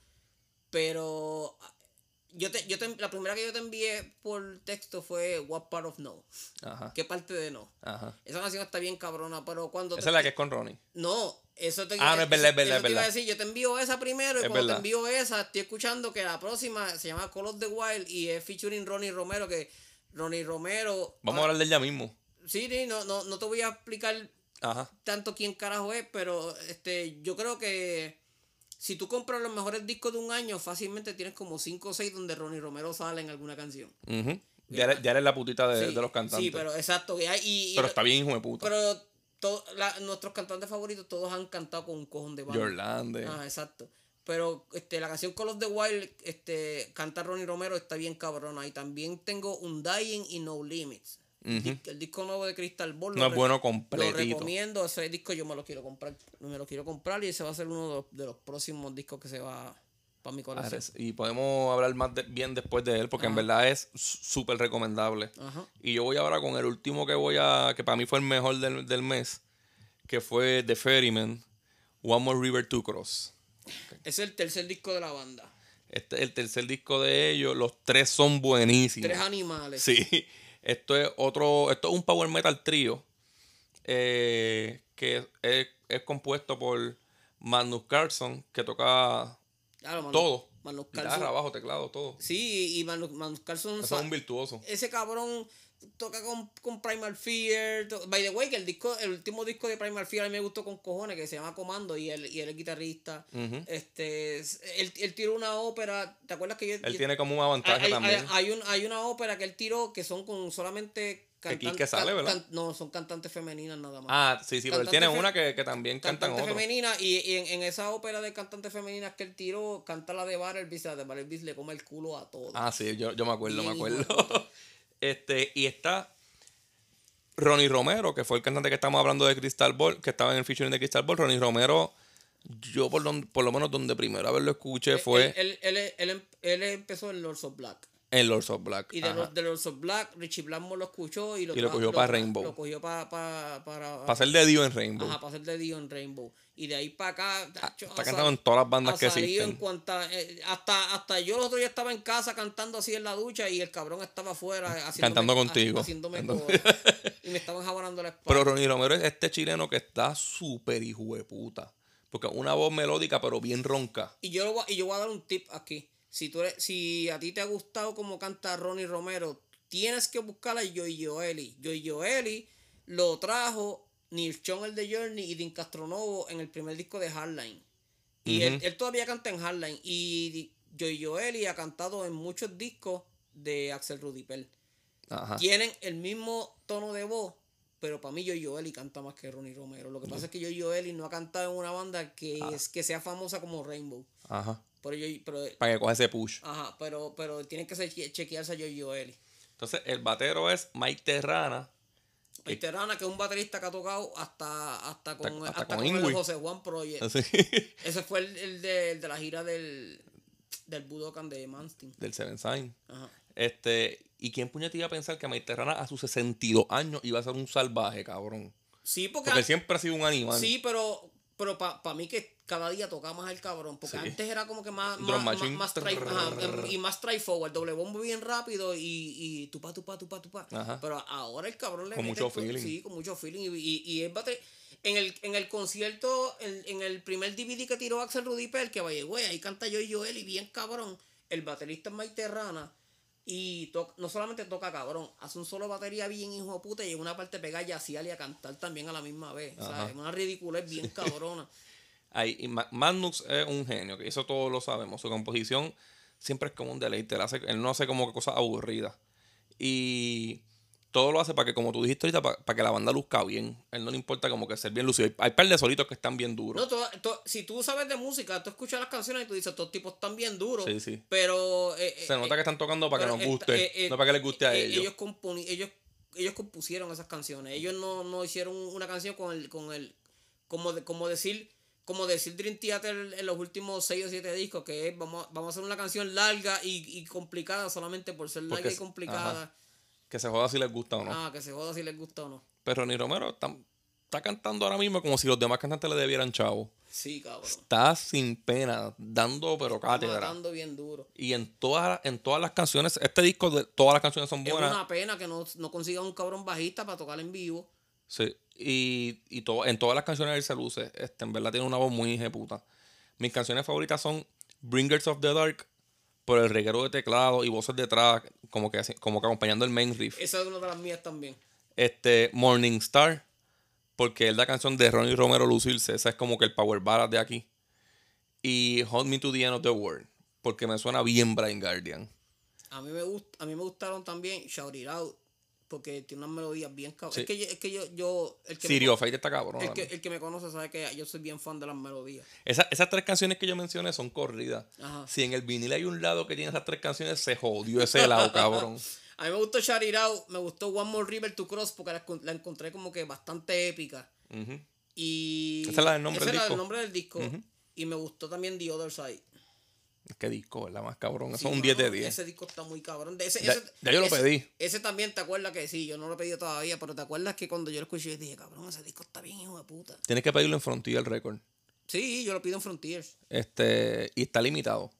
Pero yo te, yo te- la primera que yo te envié por texto fue What Part of No. Ajá. ¿Qué parte de no? Ajá. Esa canción está bien cabrona, pero cuando Esa te es la que es con Ronnie. no, eso te Ah, no, es verdad, es verdad, es te iba a verdad. decir, yo te envío esa primero y Es cuando verdad. te envío esa, estoy escuchando que la próxima se llama Call of the Wild y es featuring Ronnie Romero, que Ronnie Romero. Vamos a hablar de ella mismo. Sí, sí, no, no, no te voy a explicar Ajá. tanto quién carajo es, pero este, yo creo que si tú compras los mejores discos de un año, fácilmente tienes como 5 o 6 donde Ronnie Romero sale en alguna canción. Ya, eres, ya eres la putita de, Sí, de los cantantes. Sí, pero exacto. y y- Pero está bien, hijo de puta. pero to- la- nuestros cantantes favoritos todos han cantado con un cojón de banda. Yorlande. Ah, exacto. Pero este, la canción Call of the Wild, este, canta Ronnie Romero, está bien cabrona. Y también tengo Undying y No Limits. El disco nuevo de Crystal Ball. No lo es bueno Lo completito. recomiendo. Ese disco yo me lo quiero comprar. Me lo quiero comprar y ese va a ser uno de los, de los próximos discos que se va para mi corazón. Ares. Y podemos hablar más de- bien después de él, porque en verdad es súper recomendable. Ajá. Y yo voy ahora con el último que voy a. que para mí fue el mejor del, del mes, que fue The Ferryman, One More River to Cross. Es el tercer disco de la banda. Este es el tercer disco de ellos. Los tres son buenísimos. Tres animales. Sí. Esto es otro. Esto es un power metal trío. eh, que es, es compuesto por Magnus Carlson, que toca Claro, Manu- todo. Guitarra, Carlson- bajo, teclado, todo. Sí, y Manu Carlson es un virtuoso. ese cabrón toca con, con Primal Fear. to- By the way, que el disco, el último disco de Primal Fear a mí me gustó con cojones, que se llama Comando, y él, y él es guitarrista. Este, es- él, él tiró una ópera, ¿te acuerdas que yo, Él yo- tiene como un hay, avantaje hay- también. hay un- hay una ópera que él tiró que son con solamente cantan- que sale, ¿verdad? can- no, son cantantes femeninas nada más. ah, sí, sí, pero él tiene una que, que también cantan cantante otro. femenina y, y en, en esa ópera de cantantes femeninas que él tiró canta la de Barrelby la de Barrelby le come el culo a todos Ah, sí, yo, yo me acuerdo, me Bien, acuerdo. *laughs* este, y está Ronnie Romero, que fue el cantante que estamos hablando de Crystal Ball, que estaba en el featuring de Crystal Ball. Ronnie Romero, yo por, don- por lo menos donde primero vez lo escuché fue él, él, él, él, em- empezó en Lords of Black en Lords of Black. y de, los, de Lords of Black Richie Blackmore lo escuchó y lo, Y lo cogió para Rainbow. lo cogió pa- pa- para Para ser de Dio en Rainbow. Ajá, para ser de Dio en Rainbow. Y de ahí para acá. tacho, está cantando en todas las bandas que existen. En cuanta, eh, hasta, hasta yo el otro día estaba en casa cantando así en la ducha y el cabrón estaba afuera Cantando contigo. Haciéndome coro. *laughs* y me estaban jabonando la espalda. Pero Ronnie Romero es este chileno que está súper hijo de puta. Porque una voz melódica, pero bien ronca. Y yo, voy, y yo voy a dar un tip aquí. Si, tú eres, si a ti te ha gustado como canta Ronnie Romero, tienes que buscar a Joy Joeli. Joy Joeli lo trajo Neil Chong, el de Journey, y Dean Castronovo en el primer disco de Hardline. Y él, él todavía canta en Hardline. Y Joy Joeli ha cantado en muchos discos de Axel Rudipel. Ajá. Tienen el mismo tono de voz, pero para mí Joy Joeli canta más que Ronnie Romero. Lo que pasa es que Joy Joeli no ha cantado en una banda que, Ah. es, que sea famosa como Rainbow. Ajá. Pero yo, pero, Para que coja ese push. ajá, pero, pero tienen que ser- chequearse a Joy Joeli. Entonces, el batero es Mike Terrana. Veterana, que es un baterista que ha tocado hasta, hasta con, Hasta- hasta hasta con con el. José Juan Project. Así, *laughs* Ese fue el, el de, el de la gira del, del Budokan de Manstein. del Seven Sign. Ajá. Este, ¿y quién puñete iba a pensar que Mike Terrana a sus 62 años iba a ser un salvaje, cabrón? Sí, porque, Porque él siempre ha sido un animal. sí, pero, pero para mí que cada día toca más el cabrón. Porque Sí. antes era como que más, Drum más, más, machine. más try- ajá, em, y más try forward, doble bombo bien rápido y, y tupa, tupa, tupa, tupa. Ajá. Pero ahora el cabrón le Con mete mucho el- feeling. Sí, con mucho feeling. Y, y, y es bate- en el, en el concierto, en, en el primer DVD que tiró Axel Rudipel, que vaya, güey, ahí canta yo y Joel y bien cabrón. El baterista es Mike Terrana. Y no solamente toca cabrón, hace un solo batería bien hijo de puta y en una parte pega yacial y a cantar también a la misma vez. O sea, es una ridiculez bien *laughs* cabrona. Ahí, y Ma- Magnus es un genio, que eso todos lo sabemos. Su composición siempre es como un deleite. Él, hace- él no hace como cosas aburridas. Y todo lo hace para que, como tú dijiste ahorita, para, para que la banda luzca bien. él no le importa como que ser bien lucido. Hay, hay par de solitos que están bien duros. No, to- to- si tú sabes de música, tú escuchas las canciones y tú dices, estos tipos están bien duros. Sí, sí. Pero. eh, Se eh, nota que están tocando para que nos guste, eh, no para que les guste a ellos. Ellos, ellos, ellos compusieron esas canciones. Ellos no, no hicieron una canción con el. Con el como, de- como decir. Como decir Dream Theater en los últimos 6 o 7 discos, que es vamos, a- vamos a hacer una canción larga y, y complicada solamente por ser larga y complicada. Que se joda si les gusta o no. Ah, que se joda si les gusta o no. Pero ni Romero está, está cantando ahora mismo como si los demás cantantes le debieran chavo. Sí, cabrón. Está sin pena, dando pero cátedra. Matando bien duro. Y en todas, en todas las canciones, este disco de todas las canciones son Es buenas. una pena que no, no consiga un cabrón bajista para tocar en vivo. Sí, y, y to- en todas las canciones él se luce. Este, en verdad tiene una voz muy puta. Mis canciones favoritas son Bringers of the Dark, por el reguero de teclado y voces detrás, como que, como que acompañando el main riff. Esa es una de las mías también. Este, Morning Star, porque es la canción de Ronnie Romero Lucirse. Esa es como que el power ballad de aquí. Y Hold Me to the End of the World, porque me suena bien Brian Guardian. A mí me gust, a mí me gustaron también Shout It Out porque tiene unas melodías bien cabronas. Sí. Es que yo, es que yo, yo el que Sirio Fate está cabrón. el que, el que me conoce sabe que yo soy bien fan de las melodías. Esa- esas tres canciones que yo mencioné son corridas. Ajá. Si en el vinil hay un lado que tiene esas tres canciones, se jodió ese lado, cabrón. *laughs* A mí me gustó Shout It Out, me gustó One More River to Cross porque la, la encontré como que bastante épica. Y Esa es la del nombre esa del disco. nombre del disco. Y me gustó también The Other Side. Qué disco, ¿verdad? Más cabrón. Eso Sí, es un 10 de mano, 10. Ese disco está muy cabrón. Ese, Ya- ese- ya yo lo ese- pedí. Ese también, ¿te acuerdas que sí? Yo no lo he pedido todavía, pero ¿te acuerdas que cuando yo lo escuché, yo dije, cabrón, ese disco está bien, hijo de puta? Tienes que pedirlo en Frontier Record. Sí, yo lo pido en Frontiers. Este, y está limitado.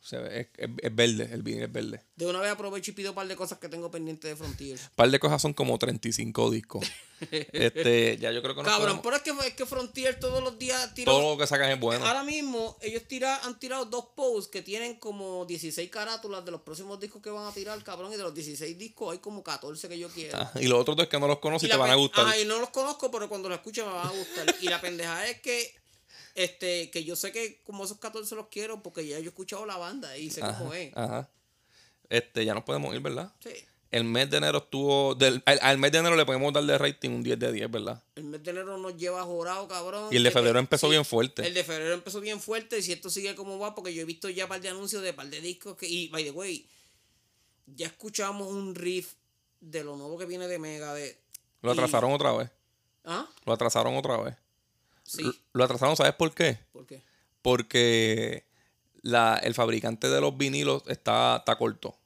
Se ve, es, es- es verde, el vinil es verde. De una vez aprovecho y pido un par de cosas que tengo pendientes de Frontier. Un par de cosas son como 35 discos. *laughs* este, ya yo creo que nos Cabrón, podemos- pero es que, es que Frontier todos los días tira. todo lo que sacan es bueno. Ahora mismo, ellos tira, han tirado dos posts que tienen como 16 carátulas de los próximos discos que van a tirar, cabrón. Y de los 16 discos hay como 14 que yo quiero. Ah, y los otros dos que no los conoces y te van a gustar. Ajá, y no los conozco, pero cuando los escuche me van a gustar. y la pendeja es que este que yo sé que como esos 14 los quiero porque ya yo he escuchado la banda y sé cómo es. Ajá. Este, ya nos podemos ir, ¿verdad? Sí. El mes de enero estuvo. Del, al, al mes de enero le podemos dar de rating un 10 de 10, ¿verdad? El mes de enero nos lleva jorado, cabrón. Y el de febrero empezó sí, bien fuerte. El de febrero empezó bien fuerte y si esto sigue como va, porque yo he visto ya par de anuncios de par de discos que. Y by the way, ya escuchamos un riff de lo nuevo que viene de Mega de. Lo atrasaron otra vez. ¿Ah? Lo atrasaron otra vez. Sí. Lo- atrasaron, ¿sabes por qué? ¿Por qué? Porque la, el fabricante de los vinilos está, está corto.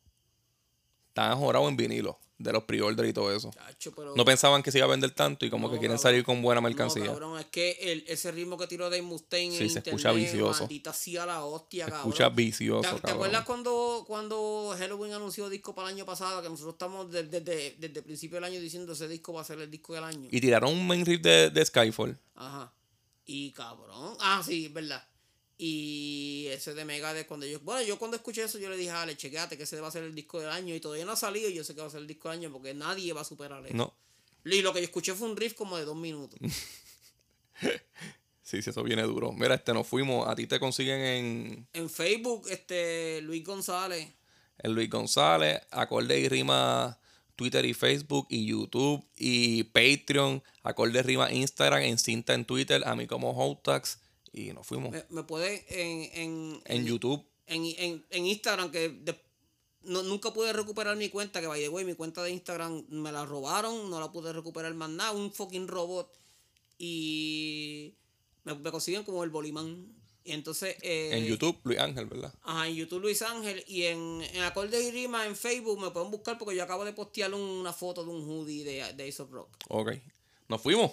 Está jorado en vinilos, de los pre-order y todo eso. Chacho, pero. No pensaban que se iba a vender tanto y como No, que quieren cabrón. salir con buena mercancía. No, cabrón, es que el, ese ritmo que tiró Dave Mustaine Sí, en se internet, escucha vicioso. maldita sea la hostia, Se cabrón. escucha vicioso, ¿Te, acuerdas cuando, cuando Halloween anunció disco para el año pasado? Que nosotros estamos desde, desde, desde el principio del año diciendo ese disco va a ser el disco del año. Y tiraron un main riff de, de Skyfall. Ajá. Y cabrón. Ah, sí, es verdad. Y ese de Megadeth, cuando yo. Bueno, yo cuando escuché eso, yo le dije, Ale, chequeate que ese va a ser el disco del año. Y todavía no ha salido. Y yo sé que va a ser el disco del año porque nadie va a superar eso. No. Y lo que yo escuché fue un riff como de dos minutos. *laughs* Sí, sí, eso viene duro. Mira, este, nos fuimos. A ti te consiguen en, en Facebook, este Luis González. en Luis González, Acorde y Rima, Twitter y Facebook y YouTube y Patreon, Acorde Rima Instagram, en cinta en Twitter, a mí como Hotax. Y nos fuimos. Me, me en, en, En YouTube. en, en, en Instagram que de- no, nunca pude recuperar mi cuenta, que by the way, mi cuenta de Instagram me la robaron, no la pude recuperar más nada, un fucking robot. Y me, me consiguen como el Bolimán. Y entonces... eh, En YouTube, Luis Ángel, ¿verdad? Ajá, en YouTube Luis Ángel y en, en Acordes y Rimas en Facebook me pueden buscar porque yo acabo de postear una foto de un hoodie de, de Ace of Rock. Ok. Nos fuimos.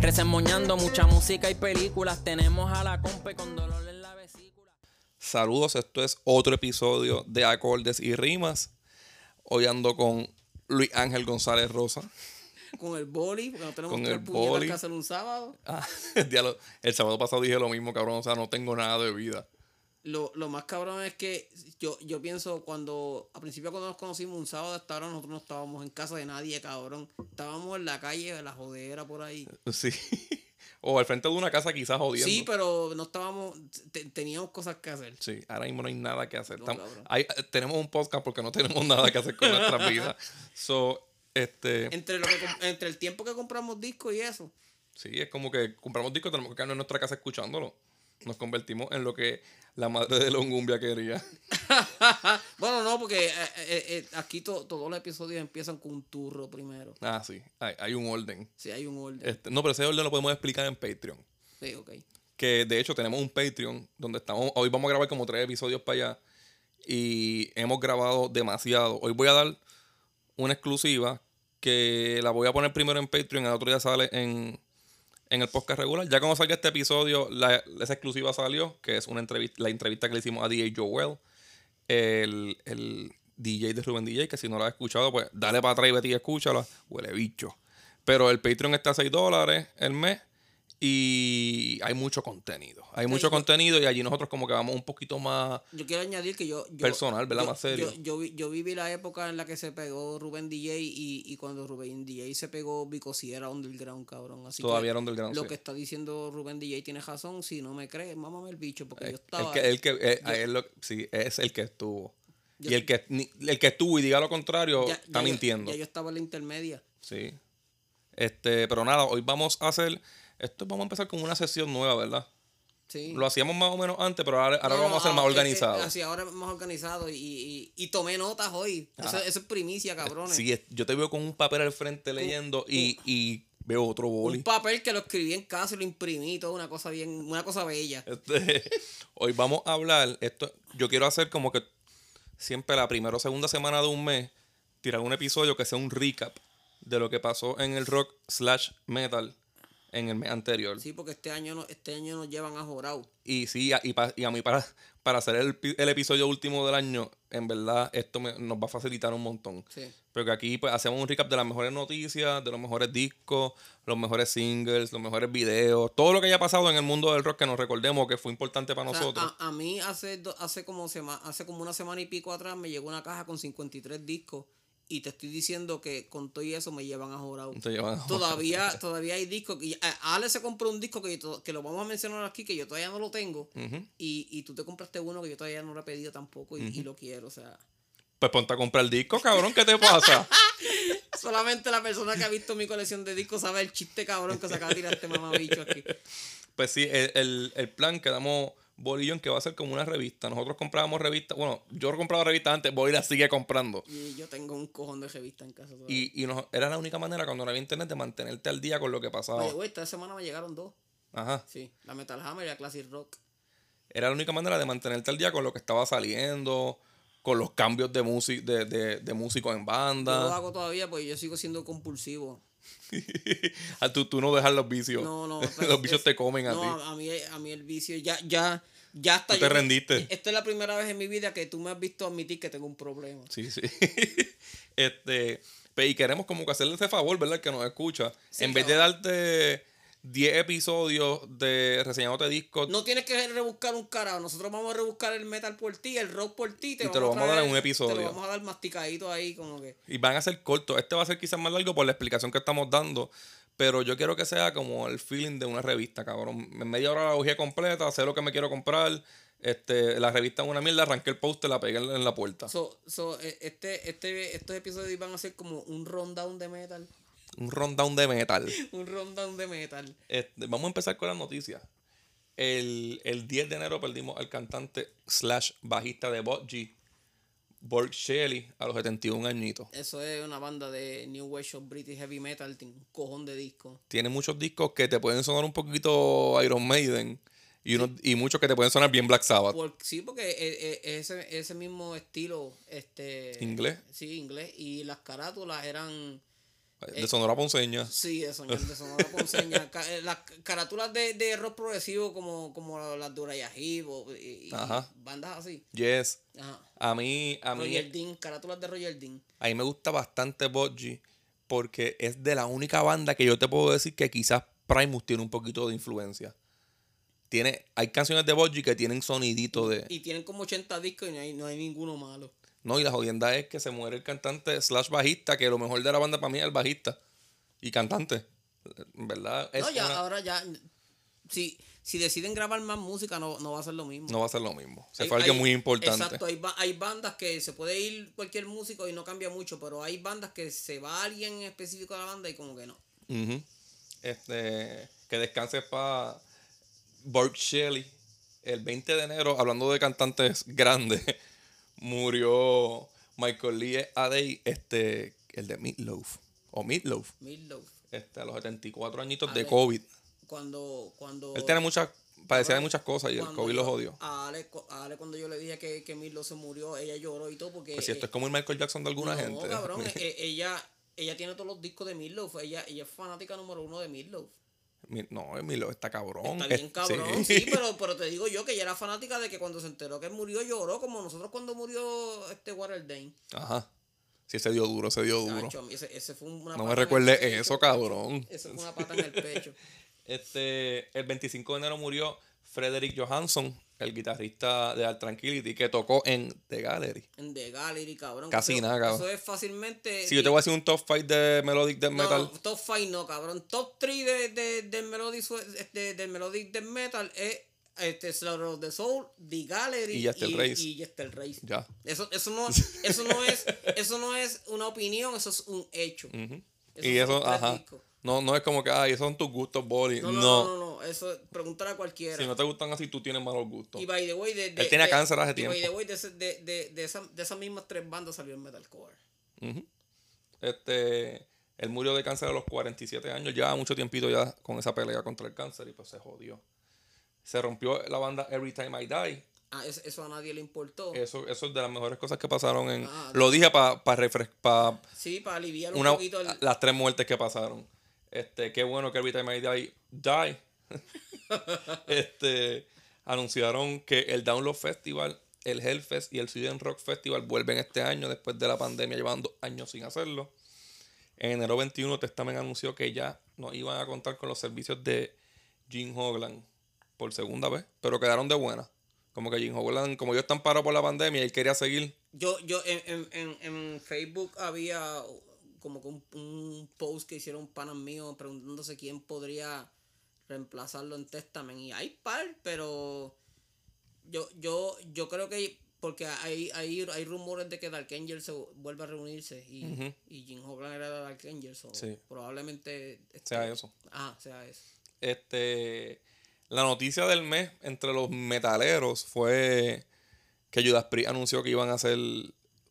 Resemoñando mucha música y películas. Tenemos a la compa con dolor en la vesícula. Saludos, esto es otro episodio de Acordes y Rimas. Hoy ando con Luis Ángel González Rosa. Con el boli, porque no tenemos Con tres el puñetas boli. que hacer un sábado. Ah, *laughs* el sábado pasado dije lo mismo, cabrón. O sea, no tengo nada de vida. Lo, lo más cabrón es que yo, yo pienso cuando, a principio cuando nos conocimos un sábado hasta ahora, nosotros no estábamos en casa de nadie, cabrón. Estábamos en la calle, en la jodera por ahí. *laughs* Sí. o al frente de una casa quizás jodiendo. Sí, pero no estábamos, te- teníamos cosas que hacer. Sí, ahora mismo no hay nada que hacer. No, Estamos- hay- tenemos un podcast porque no tenemos nada que hacer con nuestras *laughs* vidas. So, este, Entre, lo que, com- entre el tiempo que compramos discos y eso. sí, es como que compramos discos, tenemos que quedarnos en nuestra casa escuchándolo. Nos convertimos en lo que la madre de Longumbia quería. *laughs* bueno, no, porque eh, eh, eh, aquí to- todos los episodios empiezan con un turro primero. Ah, sí, hay, hay un orden. Si hay un orden. Este, no, pero ese orden lo podemos explicar en Patreon. Sí, ok. Que de hecho tenemos un Patreon donde estamos. Hoy vamos a grabar como tres episodios para allá. Y hemos grabado demasiado. Hoy voy a dar una exclusiva que la voy a poner primero en Patreon. El otro día sale en, en el podcast regular. Ya cuando salga este episodio, la- esa exclusiva salió. Que es una entrevista, la entrevista que le hicimos a DJ Joel. El, el DJ de Rubén DJ. Que si no la has escuchado, pues dale para atrás y vete y escúchala. Huele bicho. Pero el Patreon está a 6 dólares el mes. Y hay mucho contenido. Hay Sí, mucho yo- contenido y allí nosotros como que vamos un poquito más... Yo quiero añadir que yo... yo- Personal, ¿verdad? yo- Más serio. Yo, yo, vi- yo viví la época en la que se pegó Rubén DJ y, y cuando Rubén DJ se pegó, Vico sí era underground, cabrón. Así Todavía que era underground, Lo sí. que está diciendo Rubén DJ tiene razón. Si no me crees, mámame el bicho, porque yo El estaba... que, el que, eh, él lo- sí, es el que estuvo. Yo- y el que, el que estuvo y diga lo contrario ya- está ya yo- mintiendo. ya yo estaba en la intermedia. Sí. Este, pero nada, hoy vamos a hacer. Esto vamos a empezar con una sesión nueva, ¿verdad? Sí. Lo hacíamos más o menos antes, pero ahora, ahora No, lo vamos a hacer ah, más organizado. así, ahora más organizado y, y, y tomé notas hoy. Eso, eso es primicia, cabrones. Sí, es- yo te veo con un papel al frente leyendo y, y veo otro boli. Un papel que lo escribí en casa y lo imprimí, todo una cosa bien, una cosa bella. Este, *laughs* hoy vamos a hablar. Esto, yo quiero hacer como que siempre la primera o segunda semana de un mes, tirar un episodio que sea un recap de lo que pasó en el rock slash metal en el mes anterior. Sí, porque este año no, este año nos llevan a Jorau. Y sí, y, pa- y a mí para, para hacer el, el episodio último del año, en verdad, esto me- nos va a facilitar un montón. Sí. Porque aquí pues, hacemos un recap de las mejores noticias, de los mejores discos, los mejores singles, los mejores videos, todo lo que haya pasado en el mundo del rock que nos recordemos que fue importante para O sea, nosotros. a, a mí hace, do- hace, como sema- hace como una semana y pico atrás me llegó una caja con 53 discos y te estoy diciendo que con todo y eso me llevan a a- Todavía, todavía hay discos. que- a- Ale se compró un disco que, yo que lo vamos a mencionar aquí, que yo todavía no lo tengo. Y, y tú te compraste uno que yo todavía no lo he pedido tampoco y, y lo quiero. O sea, Pues ponte a comprar el disco, cabrón, ¿qué te pasa? *laughs* solamente la persona que ha visto mi colección de discos sabe el chiste cabrón que se acaba de tirar este mamabicho aquí. pues sí, el, el, el plan que damos Bolillón que va a ser como una revista. Nosotros comprábamos revistas, bueno, yo compraba revistas antes, Bolí la sigue comprando. Y yo tengo un cojón de revista en casa todavía. Y, y nos- era la única manera cuando no había internet de mantenerte al día con lo que pasaba. Oye, güey, esta semana me llegaron dos. Ajá. Sí, la Metal Hammer y la Classic Rock. Era la única manera de mantenerte al día con lo que estaba saliendo, con los cambios de, de, de, de músicos en Yo lo banda. hago todavía porque yo sigo siendo compulsivo. *laughs* Ah, tú, tú no dejas los vicios. No, no. *laughs* los vicios es- te comen a no, ti. A, mí, a mí el vicio ya, ya, ya está. Tú te rendiste. Esta es la primera vez en mi vida que tú me has visto admitir que tengo un problema. Sí, sí. *laughs* este, y queremos como que hacerle ese favor, ¿verdad? Que nos escucha. Sí, en vez de darte 10 episodios de reseñándote discos, No tienes que rebuscar un carajo. Nosotros vamos a rebuscar el metal por ti, el rock por ti. Y te lo vamos a dar en un episodio. Te lo vamos a dar masticadito ahí, como que. y van a ser cortos. Este va a ser quizás más largo por la explicación que estamos dando. Pero yo quiero que sea como el feeling de una revista, cabrón. En media hora la bujía completa, sé lo que me quiero comprar. Este, la revista es una mierda, arranqué el póster, la pegué en la puerta. So, so, eh, este, este, estos episodios van a ser como un rundown de metal. Un rundown de metal. *laughs* Un rundown de metal. Este, vamos a empezar con las noticias. El, el 10 de enero perdimos al cantante slash bajista de Botg, Borg Shelley, a los 71 añitos. Eso es una banda de New Wave of British Heavy Metal. Tiene un cojón de discos. Tiene muchos discos que te pueden sonar un poquito Iron Maiden y, unos, y muchos que te pueden sonar bien Black Sabbath. Por- sí, porque eh, eh, ese, ese mismo estilo. este ¿Inglés? Sí, inglés. Y las carátulas eran. De Sonora Ponceña. Sí, de soñar de Sonora Ponceña. *laughs* Eh, las carátulas de, de rock progresivo como, como las de o- y, y Ajá. bandas así. Yes. Ajá. A mí, a mí, Roger Dean, carátulas de Roger Dean. a mí me gusta bastante Botg porque es de la única banda que yo te puedo decir que quizás Primus tiene un poquito de influencia. Tiene, hay canciones de Botg que tienen sonidito de... Y tienen como 80 discos y no hay, no hay ninguno malo. No, y la jodienda es que se muere el cantante slash bajista, que lo mejor de la banda para mí es el bajista y cantante. ¿Verdad? Es no, ya, una- ahora ya. Si, si deciden grabar más música, no, no va a ser lo mismo. no va a ser lo mismo. Se Hay- fue alguien hay- muy importante. Exacto, hay, ba- hay bandas que se puede ir cualquier músico y no cambia mucho, pero hay bandas que se va alguien en específico de la banda y como que no. Ujú. Este, que descanse para Burt Shelley. El 20 de enero, hablando de cantantes grandes, *laughs* murió Michael Lee Adey, este, el de Meatloaf. O Meatloaf. Meatloaf. Este, a los 74 añitos de. COVID. Cuando, cuando. Él tiene muchas, padecía de muchas cosas y el COVID los odió. A Ale, cu- a Ale cuando yo le dije que, que Meatloaf se murió, ella lloró y todo porque. Pues si esto eh, es como el Michael Jackson de alguna no, gente. cabrón, eh, *laughs* eh, ella, ella tiene todos los discos de Meatloaf. Ella, ella es fanática número uno de Meatloaf. No, Emilio está cabrón. Está bien Es- cabrón, sí, *laughs* pero, pero te digo yo que ella era fanática de que cuando se enteró que murió lloró, como nosotros cuando murió este Waterdane. Ajá. Sí, se dio duro, se dio duro. Chacho, ese, ese fue una No me recuerde eso, cabrón. Eso fue una pata en el pecho. *laughs* Este, el 25 de enero murió Frederick Johansson, el guitarrista de Art Tranquility, que tocó en The Gallery. En The Gallery, cabrón. Casi Eso- nada, cabrón. Eso es fácilmente. Si yo te voy a hacer un top 5 de Melodic Death No, Metal, top 5 no, cabrón. Top 3 de, de, del Melodic, de, del Melodic Death Metal es este, Slaughter of the Soul, The Gallery Y Yester Race. y Race. ya. Eso, eso, no, *laughs* eso, no es, eso no es una opinión, eso es un hecho. Ujú. Esos Y eso, ajá. discos. No, no es como que, ay, esos son tus gustos, Boli. No, No, no, no, no, no, Eso, pregúntale a cualquiera. Si no te gustan así, tú tienes malos gustos. Y by the way, de, de- Él tenía de- cáncer hace y by tiempo. the way, de, de, de, de, esa- de esas mismas tres bandas salió el metalcore. Ujú. Este, él murió de cáncer a los 47 años, lleva mucho tiempito ya con esa pelea contra el cáncer y pues se jodió. Se rompió la banda Every Time I Die. Ah, eso, eso a nadie le importó. Eso, eso es de las mejores cosas que pasaron en... Ah, lo dije para pa para Sí, para aliviar un una, poquito el... las tres muertes que pasaron. Este, qué bueno que Every Time I Die, die. *laughs* este, anunciaron que el Download Festival, el Hellfest y el Sweden Rock Festival vuelven este año después de la pandemia, llevando años sin hacerlo. En enero 21, Testament anunció que ya no iban a contar con los servicios de Jim Hoglan por segunda vez, pero quedaron de buena. Como que Jim Hoglan, como ellos están parados por la pandemia él quería seguir, Yo, yo en, en, en Facebook había como que un, un post que hicieron panas míos preguntándose quién podría reemplazarlo en Testament. Y hay par, pero yo, yo, yo creo que porque hay, hay, hay rumores de que Dark Angel se vuelve a reunirse y, y Jim Hogan era Dark Angel. so Sí. Probablemente este- sea eso. Ah, sea eso. Este, la noticia del mes entre los metaleros fue que Judas Priest anunció que iban a hacer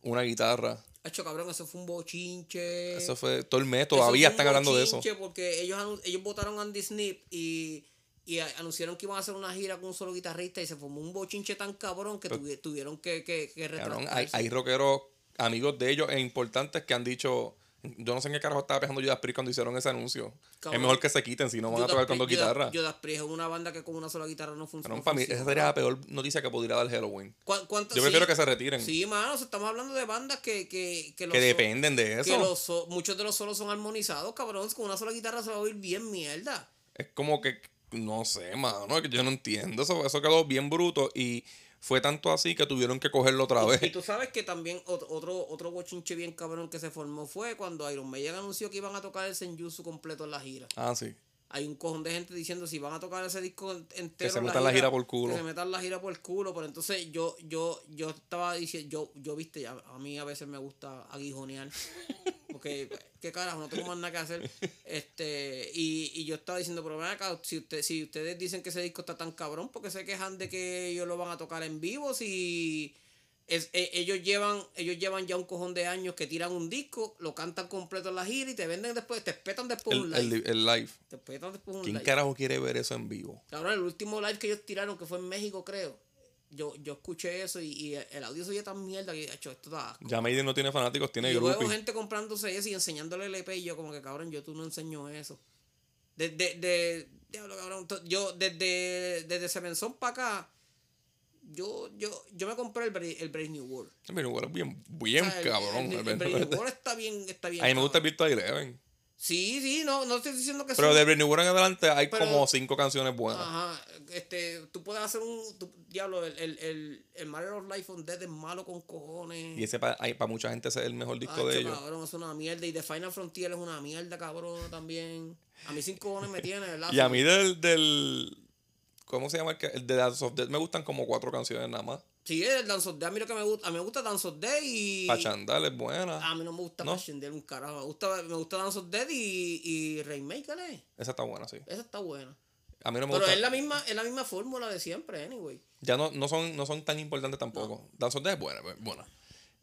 una guitarra. Hacho, cabrón, eso fue un bochinche. Eso fue todo el mes, Eso todavía están hablando de eso. Porque ellos, ellos votaron a Andy Snip y, y anunciaron que iban a hacer una gira con un solo guitarrista y se formó un bochinche tan cabrón que tuvi- tuvieron que, que, que Cabrón, hay, hay rockeros, amigos de ellos e importantes que han dicho, yo no sé en qué carajo estaba pensando Judas Priest cuando hicieron ese anuncio. Cabrón. Es mejor que se quiten si no van a tocar con dos Judas- guitarras. Judas Priest es una banda que con una sola guitarra no funciona. Cabrón, para mí, esa sería la peor noticia que pudiera dar Halloween. Yo prefiero que se retiren. Sí, mano, estamos hablando de bandas que, que, que, los Que dependen de que eso. los so- muchos de los solos son armonizados, cabrón. Con una sola guitarra se va a oír bien mierda. Es como que, no sé, mano, es que yo no entiendo. Eso, eso quedó bien bruto y fue tanto así que tuvieron que cogerlo otra vez. Y tú sabes que también ot- otro, otro bochinche bien cabrón que se formó fue cuando Iron Maiden anunció que iban a tocar el Senjutsu completo en la gira. Ah, sí. Hay un cojón de gente diciendo si van a tocar ese disco entero. Que se metan la gira por culo. Que se metan la gira por el culo. Pero entonces yo, yo, yo estaba diciendo, yo, yo viste, a, a mí a veces me gusta aguijonear. *laughs* Porque, qué carajo, no tengo más nada que hacer. Este, y, y yo estaba diciendo, pero ven acá, si, usted, si ustedes dicen que ese disco está tan cabrón, porque se quejan de que ellos lo van a tocar en vivo? Si es, e- ellos llevan ellos llevan ya un cojón de años que tiran un disco, lo cantan completo en la gira y te venden después, te espetan después un El, live. el, el live. te espetan después un ¿Quién live. carajo quiere ver eso en vivo? Cabrón, el último live que ellos tiraron, que fue en México, creo. Yo, yo escuché eso y, y el audio se oía tan mierda que hecho esto da asco. Ya Maiden no tiene fanáticos, tiene Y luego groupies. gente comprándose eso y enseñándole el EP y yo como que cabrón, yo tú no enseño eso. Desde, de, diablo, cabrón, to- yo desde, desde Seven Son para acá, yo, yo, yo me compré el, Brave- el Brave New World. El Brave New World es bien, bien O sea, cabrón. El, el el Brave New World. Está bien, está bien. A mí me gusta el. Virtual Eleven. Sí, sí, no, no estoy diciendo que Pero son- de Brave New World en adelante hay Pero- como cinco canciones buenas. Ajá, este, tú puedes hacer un, tú- diablo, el, el, el, el Mario of Life on Dead es malo con cojones. Y ese para mucha gente ese es el mejor disco de ellos. cabrón, es una mierda. Y The Final Frontier es una mierda, cabrón, también. A mí sin cojones me tiene, ¿verdad? Y a mí del, del ¿cómo se llama? El, que- el de Dance of Death me gustan como cuatro canciones nada más. Sí, el Dance of Death, a mí lo que me gusta, a mí me gusta Dance of Death y... Pachandal es buena. A mí no me gusta ¿No? Passion un carajo. Me gusta, me gusta Dance of Death y, y Rainmaker, ¿eh? Esa está buena, sí. Esa está buena. A mí no me Pero gusta. es la misma, es la misma fórmula de siempre, anyway. Ya no, no, son, no son tan importantes tampoco. Dance of Death es buena, buena.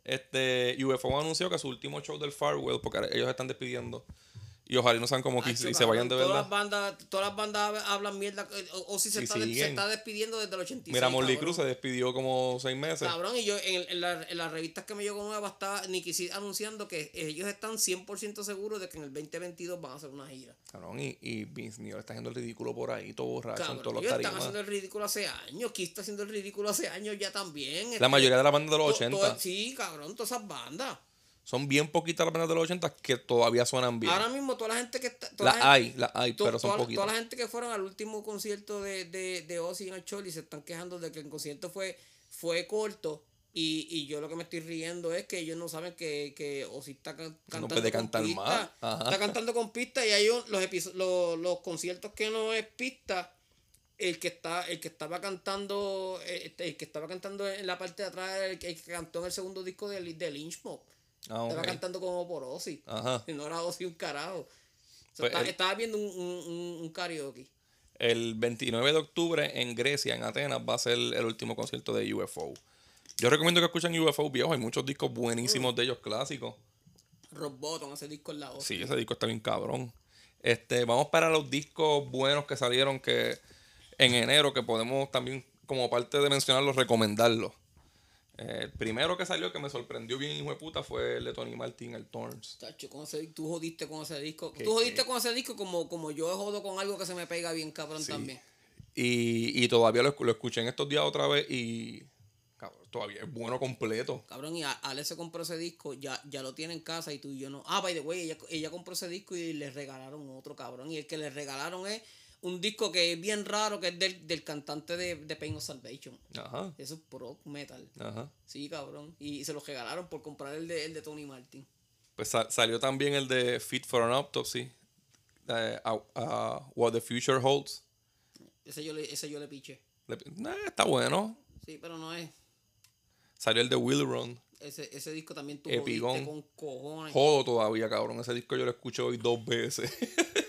Este, UFO anunció que su último show del Farewell, porque ellos están despidiendo. Y ojalá y no sean como que Acho, y se vayan de cabrón, verdad. Todas las bandas, todas las bandas hablan mierda. eh, O, o si se Y está, se está despidiendo desde el 86. Mira, cabrón. Cruz se despidió como seis meses. Cabrón, y yo en, en, la- en las revistas que me llegó nueva está Nicky anunciando que ellos están 100% seguros de que en el 2022 van a hacer una gira. Cabrón, y, y Vince Neil está haciendo el ridículo por ahí, todo borracho en Cabrón, todos los ellos están tarimas. haciendo el ridículo hace años. Kiss está haciendo el ridículo hace años ya también. La este, mayoría de las bandas de los to- 80. todo- sí, cabrón, todas esas bandas. Son bien poquitas las bandas de los 80 que todavía suenan bien. Ahora mismo toda la gente que está... toda Las la hay, gente- las hay, to- pero son toda, poquitas. toda la gente que fueron al último concierto de, de, de Ozzy en el Choli se están quejando de que el concierto fue, fue corto y, y yo lo que me estoy riendo es que ellos no saben que, que Ozzy está can- cantando puede con cantar pista. más. Ajá. Está cantando con pista y hay un- los, los, los conciertos que no es pista el que está el que estaba cantando eh, el que estaba cantando en la parte de atrás el el que cantó en el segundo disco de, de Lynch Mob Ah, estaba cantando como por Ozzy Ajá. y *laughs* no era Ozzy un carajo O sea, Pues el- estaba viendo un, un, un, karaoke El 29 de octubre en Grecia, en Atenas, va a ser el último concierto de UFO. Yo recomiendo que escuchen UFO viejo. Hay muchos discos buenísimos de ellos clásicos. Rock Bottom ese disco en la Ozzy Sí, ese disco está bien cabrón. Este, vamos para los discos buenos que salieron que en enero, que podemos también, como parte de mencionarlos, recomendarlos. Eh, el primero que salió que me sorprendió bien, hijo de puta, fue el de Tony Martin, el Thorns. Tacho, con ese- tú jodiste con ese disco ¿Qué- tú jodiste qué? con ese disco como, como yo jodo con algo que se me pega bien cabrón Sí. también Y, y todavía lo, lo escuché en estos días otra vez y cabrón, todavía es bueno completo. Cabrón, y Ale se compró ese disco, ya, ya lo tiene en casa y tú y yo no. Ah, by the way, ella, ella compró ese disco y le regalaron otro, cabrón. Y el que le regalaron es un disco que es bien raro, que es del, del cantante de, de Pain of Salvation. Ajá, Eso es pro metal. ajá. Sí, cabrón. Y se lo regalaron por comprar el de, el de Tony Martin. Pues sa- salió también el de Fit for an Autopsy. eh, a- a What the Future Holds. Ese yo le, ese yo le piché. Le- nah, está bueno. Sí, pero no es. Salió el de Will Run. Ese, ese disco también jodiste con cojones. Jodo todavía, cabrón. Ese disco yo lo escuché hoy dos veces. *laughs*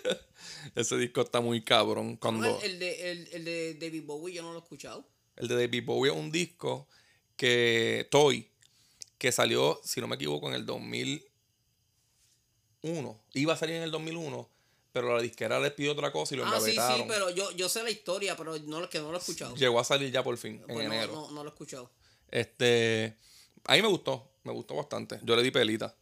Ese disco está muy cabrón. Cuando el, de, el, el de David Bowie yo no lo he escuchado. el de David Bowie es un disco que Toy, que salió, si no me equivoco, en el 2001. Iba a salir en el 2001, pero la disquera le pidió otra cosa y lo Ah, sí, sí, pero yo, yo sé la historia, pero no, lo- que no lo he escuchado. Llegó a salir ya por fin, en Pues no, enero. no, no lo he escuchado. Este, a mí me gustó, me gustó bastante. Yo le di pelita.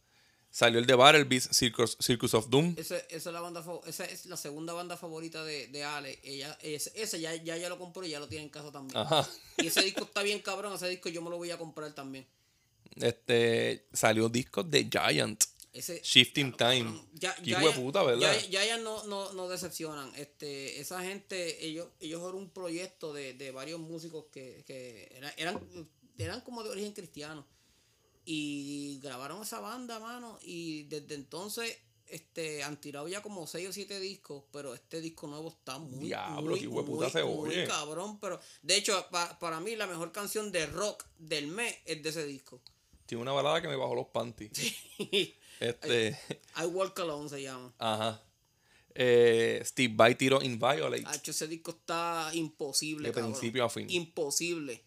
Salió el de Battle Beast, Circus, Circus of Doom. Ese- esa es la banda esa es la segunda banda favorita de, de Ale. Ella, ese, ese ya, ya, ya lo compró y ya lo tiene en casa también. Ajá. Y ese disco está bien cabrón, ese disco yo me lo voy a comprar también. Este, salió disco de Giant. Ese, Shifting Time. ya, Qué puta, ¿verdad? Ya, ya, ya no, no, no decepcionan. Este, esa gente, ellos, ellos eran un proyecto de, de varios músicos que, que era- eran, eran como de origen cristiano. Y grabaron esa banda, mano. Y desde entonces este, han tirado ya como 6 o 7 discos. Pero este disco nuevo está muy, Diablo, muy, se cabrón. Pero de hecho, pa- para mí, la mejor canción de rock del mes es de ese disco. Tiene una balada que me bajó los panties. *laughs* I Este, Walk Alone se llama. ajá. Eh, Steve Vai tiró Inviolate. Hacho, ese disco está imposible. De cabrón. principio a fin. Imposible.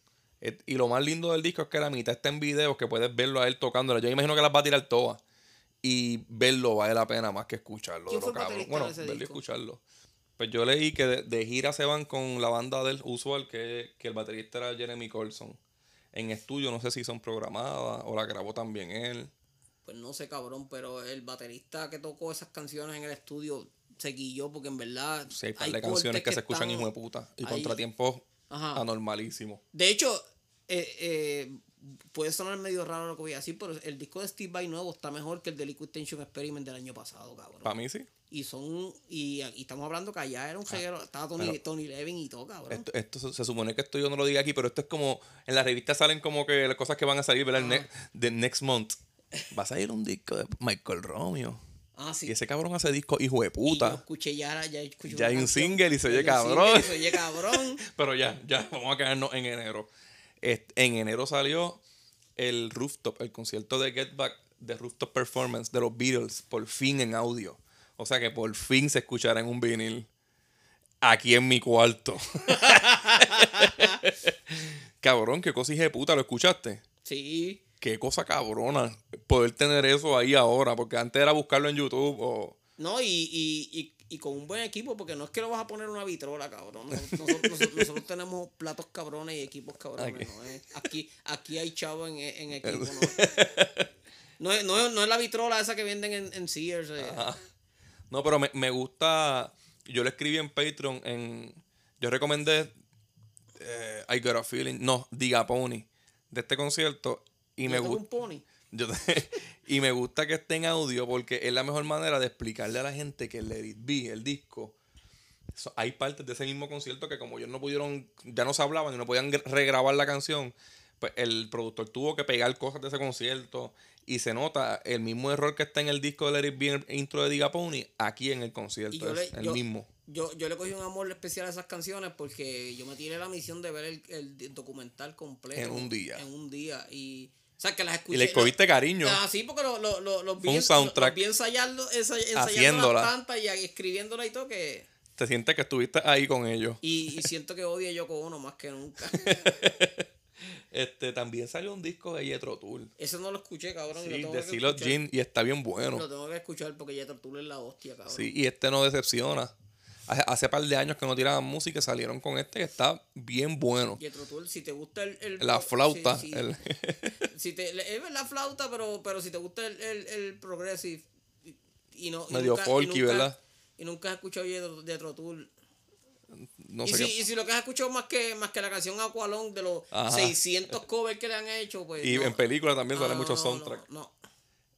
Y lo más lindo del disco es que la mitad está en videos que puedes verlo a él tocándola. Yo imagino que las va a tirar todas. Y verlo vale la pena más que escucharlo. ¿Quién de lo cabrón. Bueno, verlo y escucharlo. Pues yo leí que de, de gira se van con la banda del usual, que, que el baterista era Jeremy Colson. En estudio no sé si son programadas o la grabó también él. Pues no sé, cabrón, pero el baterista que tocó esas canciones en el estudio se guilló porque en verdad. Sí, hay par hay de canciones que, se escuchan hijo de puta. Y contratiempos Ajá. anormalísimos. De hecho, eh, eh, puede sonar medio raro lo que voy a decir, pero el disco de Steve Vai nuevo está mejor que el de Liquid Tension Experiment del año pasado, cabrón. Para mí sí. Y son. Y, y estamos hablando que allá era un reguero. Estaba Tony, Ah, Tony Levin y todo, cabrón. Esto, esto se, se supone que esto yo no lo diga aquí, pero esto es como. En la revista salen como que las cosas que van a salir, ¿verdad? El ne- de next month. Va a salir un disco de Michael Romeo. Ah, sí. Y ese cabrón hace disco hijo de Y yo puta. escuché ya, ya escuché Ya hay un canción, single y se oye cabrón. Se oye cabrón. *laughs* Pero ya, ya, vamos a quedarnos en enero. En enero salió el Rooftop, el concierto de Get Back de Rooftop Performance de los Beatles, por fin en audio. O sea que por fin se escuchará en un vinil. Aquí en mi cuarto. *laughs* *laughs* Cabrón, qué cosa hija de puta, ¿lo escuchaste? Sí. Qué cosa cabrona poder tener eso ahí ahora, porque antes era buscarlo en YouTube o... No, y, y, y, y con un buen equipo, porque no es que lo vas a poner en una vitrola, cabrón. Nos- Nosotros, nosotros- nosotros tenemos platos cabrones y equipos cabrones. Aquí. ¿no? Eh, Aquí, aquí hay chavo en, en *laughs* equipo. ¿no? No es, no, no es la vitrola esa que venden en, en Sears. eh. No, pero me, me gusta. Yo le escribí en Patreon. En, yo recomendé eh, I Got a Feeling. No, Diga Pony. De este concierto. Y me Yo gusta. un pony. Yo te- *laughs* y me gusta que esté en audio porque es la mejor manera de explicarle a la gente que el Let Be, el disco, so- hay partes de ese mismo concierto que como ellos no pudieron, ya no se hablaban y no podían gr- regrabar la canción, pues el productor tuvo que pegar cosas de ese concierto y se nota el mismo error que está en el disco de Let It Be, en el intro de Diga Pony, aquí en el concierto, yo es le- el yo- mismo. Yo, yo le cogí un amor especial a esas canciones porque yo me tiré la misión de ver el, el documental completo. En un día. En un día. Y, o sea, que las escuché. Y le cogiste cariño. Ah, sí, porque lo, lo, lo, los vi, un soundtrack. los vi ensayando, ensa- ensayando tantas y escribiéndola y todo que... Te sientes que estuviste ahí con ellos. Y, y siento que odio a Yoko Ono más que nunca. *laughs* Este, también salió un disco de Jethro Tull. Eso no lo escuché, cabrón. y Sí, lo de Silo. Jean y está bien bueno. Lo tengo que escuchar porque Jethro Tull es la hostia, cabrón. Sí, y este no decepciona. Hace, hace par de años que no tiraban música y salieron con este que está bien bueno. Jethro Tull, si te gusta el... el- La flauta. sí, sí. el- *laughs* si te, es la flauta, pero, pero si te gusta el, el, el progressive y, y no... y Medio y folky, ¿verdad? Y nunca has escuchado Jethro Tull. no y, sé si, qué- y si lo que has escuchado más que, más que la canción Aqualong de los Ajá. 600 covers que le han hecho, pues... Y no. en película también sale mucho no, soundtrack. No, no.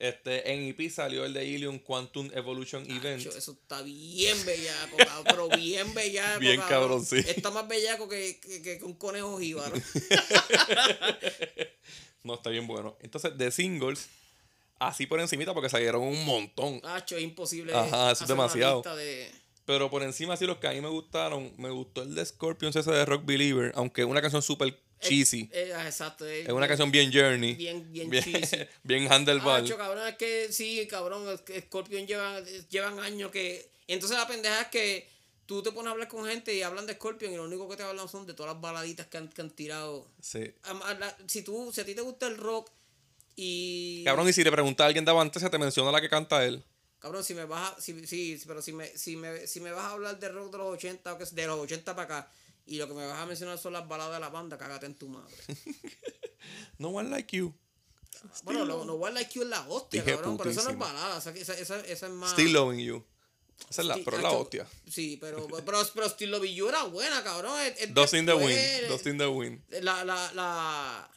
Este, en EP salió el de Ilium Quantum Evolution Event. Eso está bien bellaco, cabrón, pero bien bellaco. Bien cabrón, sí. Está más bellaco que, que, que un conejo jíbaro. *laughs* No, está bien bueno. Entonces, de singles, así por encimita, porque salieron un montón. Nacho, es imposible. Ajá, eso es demasiado. de- Pero por encima, sí, los que a mí me gustaron, me gustó el de Scorpions ese de Rock Believer, aunque una canción súper cheesy. Eh, ah, exacto. Es, Es una canción bien journey. bien- bien bien, cheesy. *laughs* bien handlebar. Nacho, cabrón, es que sí, cabrón, es que Scorpion llevan, llevan años que. Entonces la pendeja es que tú te pones a hablar con gente y hablan de Scorpion y lo único que te hablan son de todas las baladitas que han, que han tirado. Sí. Am- a la- Si, tú, si a ti te gusta el rock y. Cabrón, y si le preguntas a alguien de Avante, se te menciona la que canta él. Cabrón, si me vas a, si, sí, pero si me, si me, si me vas a hablar de rock de los 80 o que de los 80 para acá y lo que me vas a mencionar son las baladas de la banda, cágate en tu madre. *laughs* No one like you. bueno, no, no One Like You es la hostia, Dije cabrón, pero eso no es balada, esa, esa, esa, esa es más... Still loving you. Esa es la, Sí, pero es la hostia. Sí, pero, pero, pero Still Love You era buena, cabrón. Dust in the wind. Dust in the wind. La, la, la...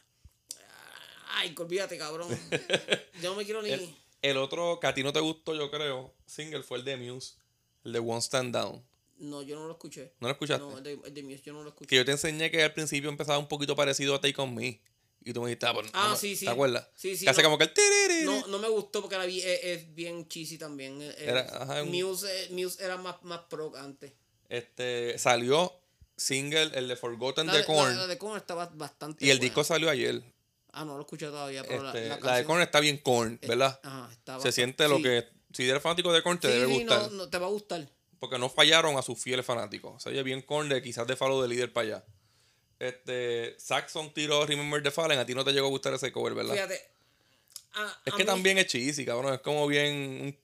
Ay, olvídate, cabrón. *laughs* Yo no me quiero ni... El, el otro que a ti no te gustó, yo creo, single fue el de Muse. El de One Stand Down. No, yo no lo escuché. ¿No lo escuchaste? No, el de, el de Muse, yo no lo escuché. Que yo te enseñé que al principio empezaba un poquito parecido a Take On Me. Y tú me dijiste, ah, pues, Ah, no sí, sí. ¿Te acuerdas? Sí, sí, Que hace no. como que el tiriri. No, no me gustó porque era, bi- es, es bien cheesy también. Eh, eh, Era, ajá, Muse, eh, Muse era más, más pro antes. Este, salió single, el de Forgotten La de de, Korn. la, la de Korn estaba bastante y el buena. disco salió ayer. Ah, no lo escuché todavía, pero Este, la, la, la, de Korn está bien Korn, ¿verdad? Ajá, está Se siente lo sí. que. Si eres fanático de Korn, te Sí, debe sí, gustar. no, no, te va a gustar. Porque no fallaron a sus fieles fanáticos. Se oye bien Korn de quizás de follow de líder para allá. Este, Saxon tiró Remember the Fallen. A ti no te llegó a gustar ese cover, ¿verdad? Fíjate. a- es a que mí- también es cheesy, cabrón. Es como bien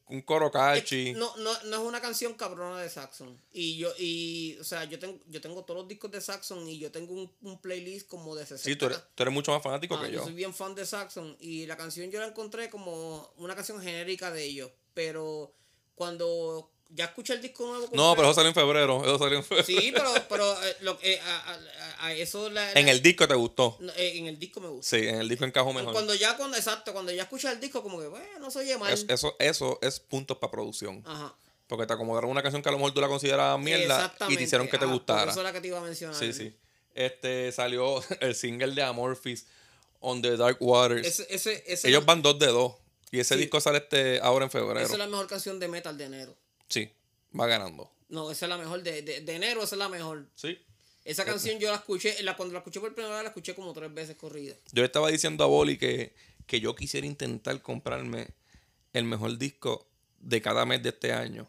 un, un coro catchy. No, no, no es una canción cabrona de Saxon. Y yo, y, o sea, yo tengo, yo tengo todos los discos de Saxon y yo tengo un, un playlist como de 60. sí, tú eres, tú eres mucho más fanático Ah, que yo yo. soy bien fan de Saxon y la canción yo la encontré como una canción genérica de ellos. Pero cuando ya escuché el disco nuevo. No, pero eso salió en febrero. Eso salió en febrero. Sí, pero, *laughs* pero eh, lo, eh, a, a- a eso la, En la- el disco te gustó. no, eh, en el disco me gusta. Sí, en el disco encajó mejor. Cuando ya, cuando, exacto, cuando ya escuché el disco, como que, bueno, no se oye mal. Es- eso, eso es puntos para producción. Ajá. Porque te acomodaron una canción que a lo mejor tú la considerabas mierda y te hicieron que te Ah, gustara. Eso es la que te iba a mencionar. Sí, sí. Este salió *laughs* el single de Amorphis On the Dark Waters. Ese, ese, ese Ellos van dos de dos. Y ese Sí. disco sale este ahora en febrero. Esa es la mejor canción de metal de enero. Sí, va ganando. No, esa es la mejor de, de, de enero, esa es la mejor. Sí. Esa canción yo la escuché, la, cuando la escuché por primera vez la escuché como tres veces corrida. Yo le estaba diciendo a Boli que, que yo quisiera intentar comprarme el mejor disco de cada mes de este año.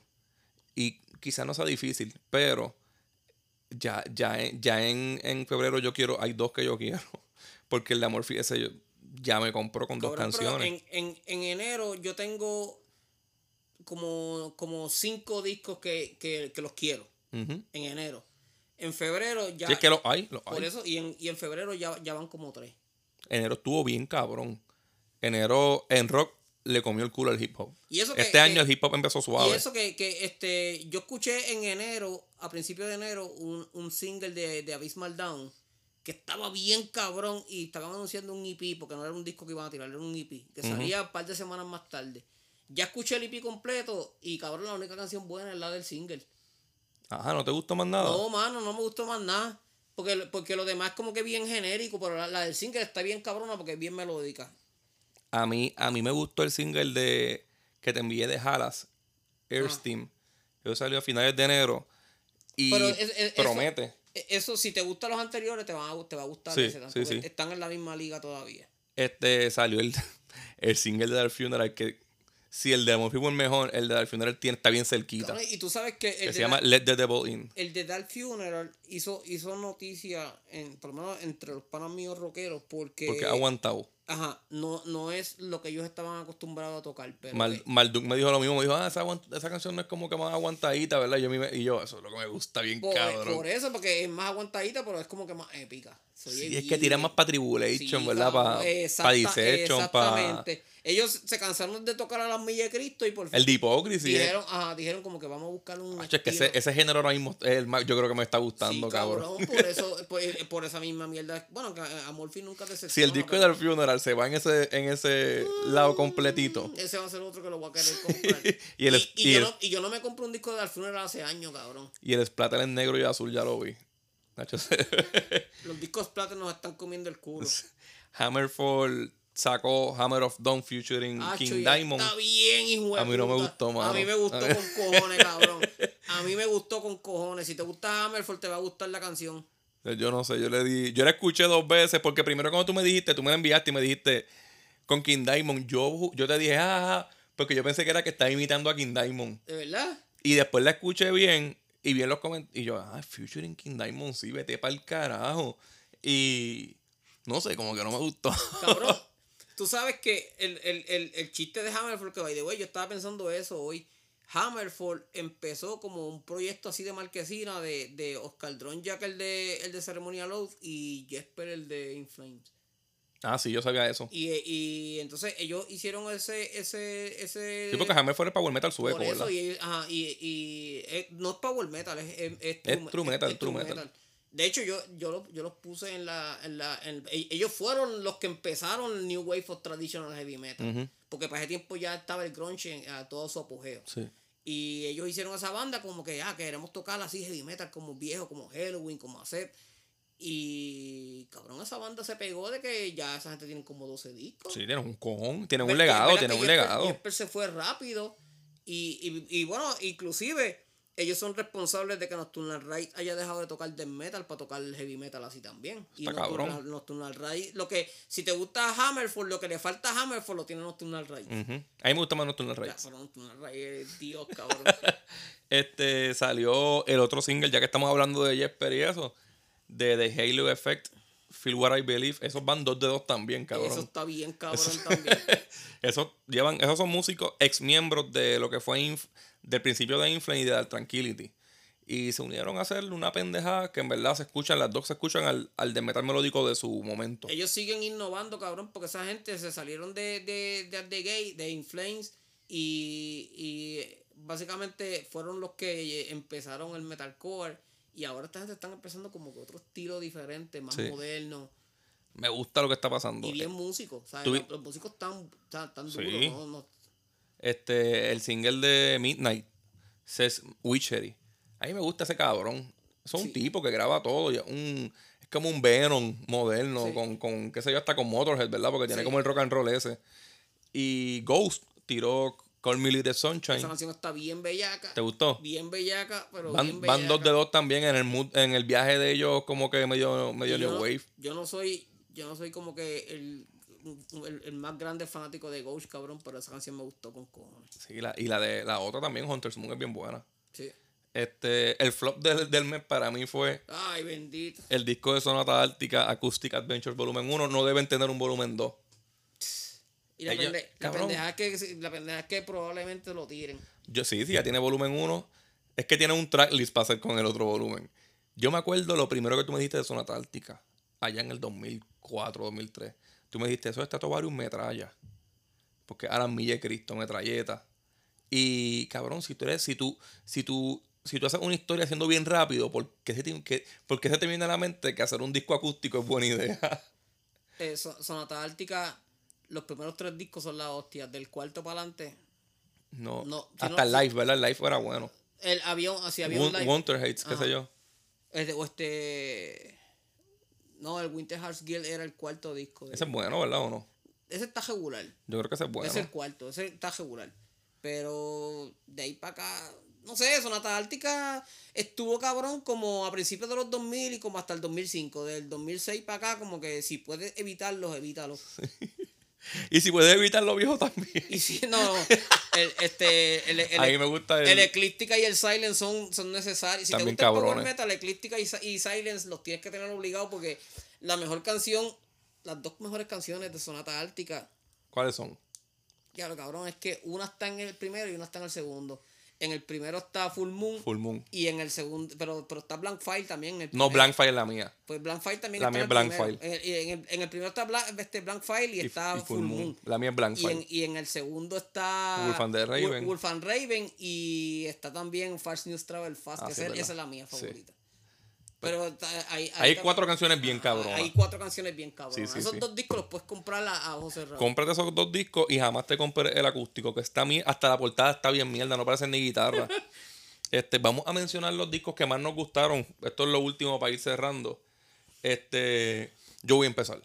Y quizá no sea difícil, pero ya, ya, ya en, en febrero yo quiero, hay dos que yo quiero. *laughs* Porque el de Amorphis ese yo ya me compró con dos Cabrón, canciones. En, en, en enero yo tengo como, como cinco discos que, que, que los quiero. En enero. En febrero ya. Sí, es que los hay, los por hay. eso, y en, y en febrero ya, ya van como tres. Enero estuvo bien cabrón. Enero en rock le comió el culo al hip hop. Y eso que- este año el hip hop empezó Y suave. eso que, que este, yo escuché en enero, a principios de enero, un, un single de, de Abysmal Down que estaba bien cabrón y estaban anunciando un EP, porque no era un disco que iban a tirar, era un EP, que salía un par de semanas más tarde. Ya escuché el EP completo y cabrón, la única canción buena es la del single. Ajá, ¿no te gustó más nada? No, mano, no me gustó más nada. Porque, porque lo demás es como que bien genérico, pero la, la del single está bien cabrona porque es bien melódica. A mí, a mí me gustó el single de que te envié de Halas, Airsteam. Eso salió a finales de enero. Y Pero es- es- eso- promete. Eso, si te gustan los anteriores, te, van a, te va a gustar Sí, ese. sí, sí. Están en la misma liga todavía. Este salió el, *laughs* el single de Dark Funeral que si el de People es mejor, el de Dark Funeral tiene, está bien cerquita. Y tú sabes que se llama Let the Devil In. el de Dark Funeral hizo, hizo noticia, en, por lo menos entre los panos míos rockeros, porque, Porque ha aguantado. ajá, no, no es lo que ellos estaban acostumbrados a tocar. Pero Mal, que- Malduk me dijo lo mismo, me dijo, ah, esa, esa canción no es como que más aguantadita, ¿verdad? Y yo, me- y yo, eso es lo que me gusta bien por, cabrón. por eso, porque es más aguantadita, pero es como que más épica. Se oye Sí, es que tiran más para Tribulation, Sí, ¿verdad? Para pa Dissection, para Exactamente. Ellos se cansaron de tocar a las millas de Cristo y por fin el de Hypocrisy. eh. dijeron, ajá, dijeron como que vamos a buscar un. Es que ese, ese género ahora mismo es el más, yo creo que me está Sí, gustando, cabrón. Por *laughs* eso, por, por esa misma mierda. Bueno, que a Morphy nunca te Si el disco de Dark Funeral se va en ese, en ese lado completito. Ese va a ser otro que lo voy a querer comprar. *laughs* Y el- y, y yo el- no, y yo no me compro un disco de Dark Funeral hace años, cabrón. Y el splatter en negro y azul ya lo vi. Nacho, *laughs* Los discos plata nos están comiendo el culo. Hammerfall sacó Hammer of Dawn featuring King Diamond. Está bien, hijo de A mí no me gustó, mano. A mí me gustó con *laughs* cojones, cabrón. A mí me gustó con cojones. Si te gusta Hammerfall, te va a gustar la canción. Yo no sé, yo le di. Yo la escuché dos veces porque primero cuando tú me dijiste, tú me la enviaste y me dijiste con King Diamond. Yo, yo te dije, ah, porque yo pensé que era que estaba imitando a King Diamond. ¿De verdad? Y después la escuché bien y vi en los comentarios. Y yo, ah, featuring King Diamond, sí, vete para el carajo. Y no sé, como que no me gustó. Cabrón, *laughs* tú sabes que el, el, el, el chiste de Hammerfall, que by the way, yo estaba pensando eso hoy. Hammerfall empezó como un proyecto así de marquesina de, de Oscar Drone Jack, el de, el de Ceremonial Oath, y Jesper, el de In Flames. Ah, sí, yo sabía eso. Y, y entonces ellos hicieron ese. ese, ese Sí, porque Hammer fue el Power Metal sueco, por eso, ¿verdad? y, ajá, y, y, eh, no es power metal, es, es, es Es true metal, true metal. De hecho, yo, yo, lo- yo los puse en la, en la en- e- ellos fueron los que empezaron el New Wave of Traditional Heavy Metal. Porque para ese tiempo ya estaba el grunge en- a todo su apogeo. Sí. Y ellos hicieron esa banda como que, ah, queremos tocar así heavy metal como viejo, como Halloween, como Accept. Y cabrón, esa banda se pegó de que ya esa gente tiene como 12 discos. Sí, tienen un cojón, tienen un legado, tienen un legado. Jesper se fue rápido. Y, y, y bueno, inclusive ellos son responsables de que Nocturnal Raid haya dejado de tocar death metal para tocar el heavy metal así también. Y Está cabrón. Nocturnal, Nocturnal Raid, lo que, si te gusta Hammerfall, lo que le falta a Hammerfall lo tiene Nocturnal Raid. Ujú. A mí me gusta más Nocturnal Ya, Rides. pero Nocturnal Raid es Dios, *laughs* cabrón. Este salió el otro single, ya que estamos hablando de Jesper y eso, de The Halo Effect, Feel What I Believe. Esos van dos de dos también, cabrón. Eso está bien, cabrón, *laughs* también. Esos llevan, esos son músicos ex miembros de lo que fue Inf- del principio de Inflame y de Dark Tranquility. Y se unieron a hacer una pendejada que en verdad se escuchan, las dos se escuchan al, al de metal melódico de su momento. Ellos siguen innovando, cabrón, porque esa gente se salieron de, de, de The Gate, de Inflames, y, y básicamente fueron los que empezaron el metalcore. Y ahora esta gente están empezando como que otro estilo diferente, más Sí. moderno. Me gusta lo que está pasando. Y bien músicos. ¿sabes? Los, los músicos están tan Sí. duros. ¿no? No- Este, el single de Midnight, Says Witchery. A mí me gusta ese cabrón. Es un Sí. tipo que graba todo. un, es como un Venom moderno, Sí. con, con, qué sé yo, hasta con Motorhead, ¿verdad? Porque tiene como el rock and roll ese. Y Ghost tiró Call Me Little Sunshine. esa canción está bien bellaca. ¿Te gustó? Bien bellaca, pero Van, bien van dos bellaca. de dos también en el mood- en el viaje de ellos como que medio, medio Y yo new no- wave. Yo no soy, yo no soy como que el, el, el más grande fanático de Ghost, cabrón, pero esa canción me gustó con cojones. Sí, la, y la de la otra también, Hunter's Moon, es bien buena. Sí. Este, el flop del, del mes para mí fue Ay, bendito. el disco de Sonata Ártica Acoustic Adventures Volumen 1. No deben tener un volumen 2. Y la, Ellos- pende- la cabrón. pendeja es que, la pendeja es que probablemente lo tiren. Yo sí, sí, ya tiene volumen 1. Es que tiene un tracklist para hacer con el otro volumen. Yo me acuerdo lo primero que tú me dijiste de Sonata Ártica, allá en el 2004, 2003. Tú me dijiste, eso está todo varios metralla. Porque ahora Mille Cristo, metralleta. Y cabrón, si tú eres, si tú, si tú si tú haces una historia haciendo bien rápido, ¿por qué se te, que- por qué se te viene a la mente que hacer un disco acústico es buena idea? Eh, Sonata Ártica, los primeros tres discos son las hostias. Del cuarto para adelante, No. No, si Hasta no- el live, ¿verdad? El live era bueno. el avión, así había un. Wonder Hates, qué sé yo. Este, o este. No, el Winter Hearts Guild era el cuarto disco. de- Ese es bueno, ¿verdad o no? Ese está regular. Yo creo que ese es bueno. Ese es el cuarto, ese está regular. Pero de ahí para acá, no sé, Sonata Ártica estuvo cabrón como a principios de los 2000 y como hasta el 2005. Del 2006 para acá, como que si puedes evitarlos, evítalo. Y si puedes evitar lo viejo también. Y si no, el, este, el, el- a mí me gusta el. el Eclíptica y el Silence son, son necesarios. Si También te gusta el cabrones. Power Metal, Eclíptica y, y Silence los tienes que tener obligados porque la mejor canción, las dos mejores canciones de Sonata Ártica, ¿Cuáles son? ya lo cabrón, es que una está en el primero y una está en el segundo. En el primero está Full Moon Full Moon. y en el segundo, pero, pero está Blank Fire también. en el No. Blank Fire es la mía. Pues Blank Fire también La está mía es el Blank primero. Fire. En, y en el, en el primero está Blank, este Blank Fire y, Y- está y Full, Moon. La mía es Blank Y Fire. en, y en el segundo está Wolf and the Raven. Wolf- Wolf and Raven y está también Fast News Travel Fast, Ah, que sí, esa, verdad. esa es la mía Sí. Pero hay, Hay cuatro canciones bien cabronas. Hay cuatro canciones bien cabronas. Sí, sí, Esos sí. dos discos los puedes comprar a, a ojos cerrados. Cómprate esos dos discos y jamás te compres el acústico, que está mi hasta la portada está bien mierda, no parece ni guitarra. *laughs* este, vamos a mencionar los discos que más nos gustaron. Esto es lo último para ir cerrando. Este, yo voy a empezar.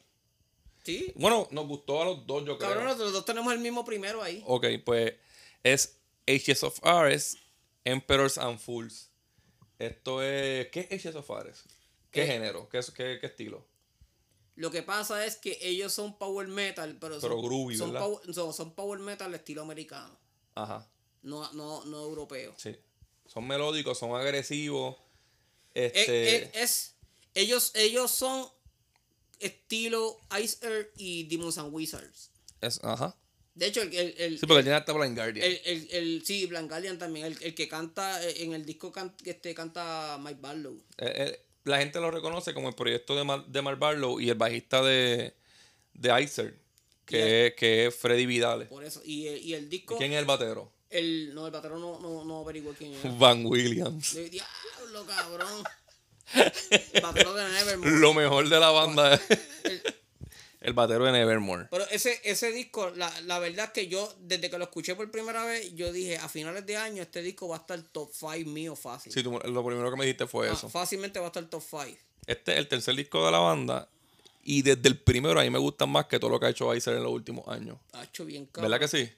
Sí. Bueno, nos gustó a los dos, yo creo. Cabrón, los dos tenemos el mismo primero ahí. Ok, pues es Ages of Ares, Emperors and Fools. Esto es. ¿Qué es Ages of Ares? ¿Qué Eh, género? ¿Qué, qué, qué estilo? Lo que pasa es que ellos son power metal, pero, Pero son, groovy, son, power, son, son power metal estilo americano, Ajá, no, no, no europeo. sí. Son melódicos, son agresivos. Es, Este. es- es- ellos, ellos son estilo Ice Earth y Demons and Wizards. es- ajá. De hecho, el, el, el- Sí, porque tiene hasta Blind Guardian. el, el, el- sí, Blind Guardian también, el, el que canta eh, en el disco can- que este, canta Mike Barlow. Eh, eh, la gente lo reconoce como el proyecto de, Mar, de Mark Barlow y el bajista de, de Icer, que, es, que es Freddy Vidal. Por eso. Y el, y el ¿Y disco. quién es el batero? El, no, el patrón no, no, no averiguó quién era. Van Williams. Yo, Diablo, cabrón. *laughs* Batero de Nevermore. Lo mejor de la banda es El- batero de Nevermore. Pero ese, ese disco, la, la verdad es que yo, desde que lo escuché por primera vez, yo dije, a finales de año este disco va a estar top 5 mío fácil. Sí, tú- lo primero que me dijiste fue Ah, eso. Fácilmente va a estar top 5. Este es el tercer disco de la banda. Y desde el primero a mí me gusta más que todo lo que ha hecho Icer en los últimos años. Ha hecho bien cabrón. ¿Verdad que sí?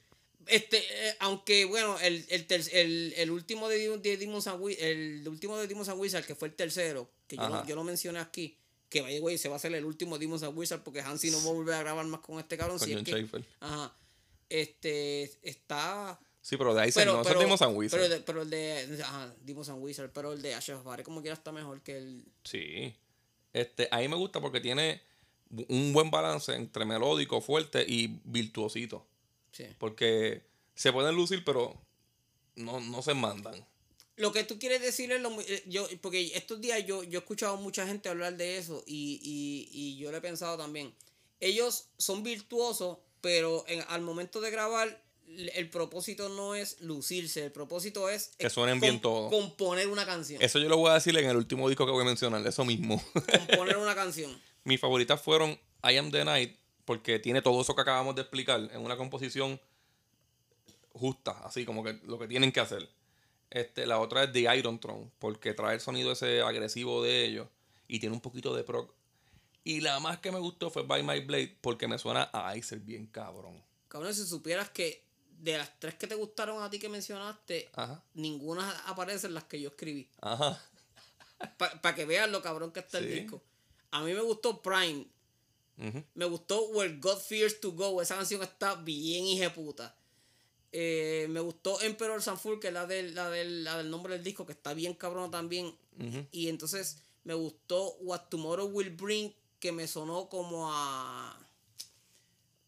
Este, eh, aunque bueno, el, el, ter- el, el último de, de Wi- el último de Demons and Wizard, que fue el tercero, que yo, no, yo lo mencioné aquí, que vaya güey, se va a hacer el último Demons and Wizard porque Hansi no va a volver a grabar más con este cabrón. Con si es que- Schaefer. Ajá. Este está Sí, pero de Icer pero, no, pero, Demons and Wizards. pero, de- pero el de ajá, Demons and Wizard, pero el de Ashes of Fire como quiera está mejor que el Sí. Este, a mí me gusta porque tiene un buen balance entre melódico, fuerte y virtuosito. sí. Porque se pueden lucir, pero no, no se mandan. Lo que tú quieres decir es lo eh, yo porque estos días yo, yo he escuchado a mucha gente hablar de eso y, y, y yo lo he pensado también. Ellos son virtuosos, pero en- al momento de grabar el propósito no es lucirse, el propósito es Que suenen bien todo. componer una canción. Eso yo lo voy a decir en el último disco que voy a mencionar, eso mismo. *laughs* componer una canción. Mis favoritas fueron I Am the Night, porque tiene todo eso que acabamos de explicar en una composición justa, así como que lo que tienen que hacer. Este, la otra es The Iron Throne, porque trae el sonido ese agresivo de ellos y tiene un poquito de prog. Y la más que me gustó fue By My Blade, porque me suena a Icer bien cabrón. Cabrón, si supieras que de las tres que te gustaron a ti que mencionaste, Ajá, ninguna aparece en las que yo escribí. ajá. Para que vean lo cabrón que está el disco. A mí me gustó Prime. Me gustó Where God Fears to Go. Esa canción está bien hijeputa. Eh, me gustó Emperor Sanfur, que es la del, la, del, la del nombre del disco, que está bien cabrón también. Y entonces me gustó What Tomorrow Will Bring, que me sonó como a.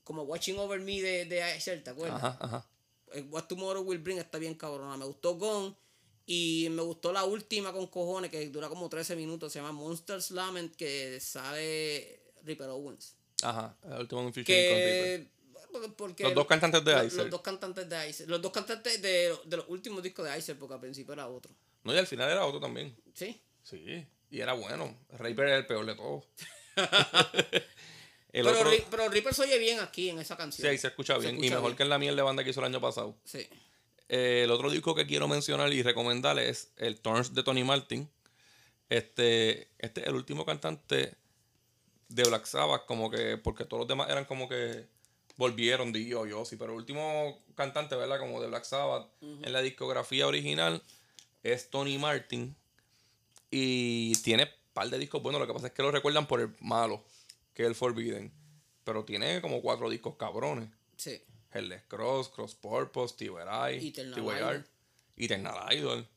Como Watching Over Me de, de ¿te acuerdas? Ajá, ajá. Eh, What Tomorrow Will Bring está bien cabrona. Me gustó Gone. Y me gustó la última con cojones, que dura como 13 minutos. Se llama Monsters Lament, que sale Ripper Owens. Ajá, el último featuring con Reaper. Porque Los dos cantantes de Icer. Los dos cantantes de Icer. Los dos cantantes de, de los últimos discos de Icer, porque al principio era otro. No, y al final era otro también. Sí. Sí, y era bueno. Raper era el peor de todos. *laughs* *laughs* Pero, otro, Ri- pero Reaper se oye bien aquí en esa sí, canción. ahí se escucha bien. y escucha mejor bien. que en la miel de banda que hizo el año pasado. Sí. Eh, el otro disco que quiero mencionar y recomendarles es el Turns de Tony Martin. Este, este es el último cantante de Black Sabbath, como que, porque todos los demás eran como que volvieron, Dio, Yossi, pero el último cantante, ¿verdad? Como de Black Sabbath en la discografía original es Tony Martin. Y tiene un par de discos buenos, lo que pasa es que lo recuerdan por el malo, que es el Forbidden. Pero tiene como cuatro discos cabrones. Sí. Headless Cross, Cross Purpose, TVRI, Eternal. Eternal Idol.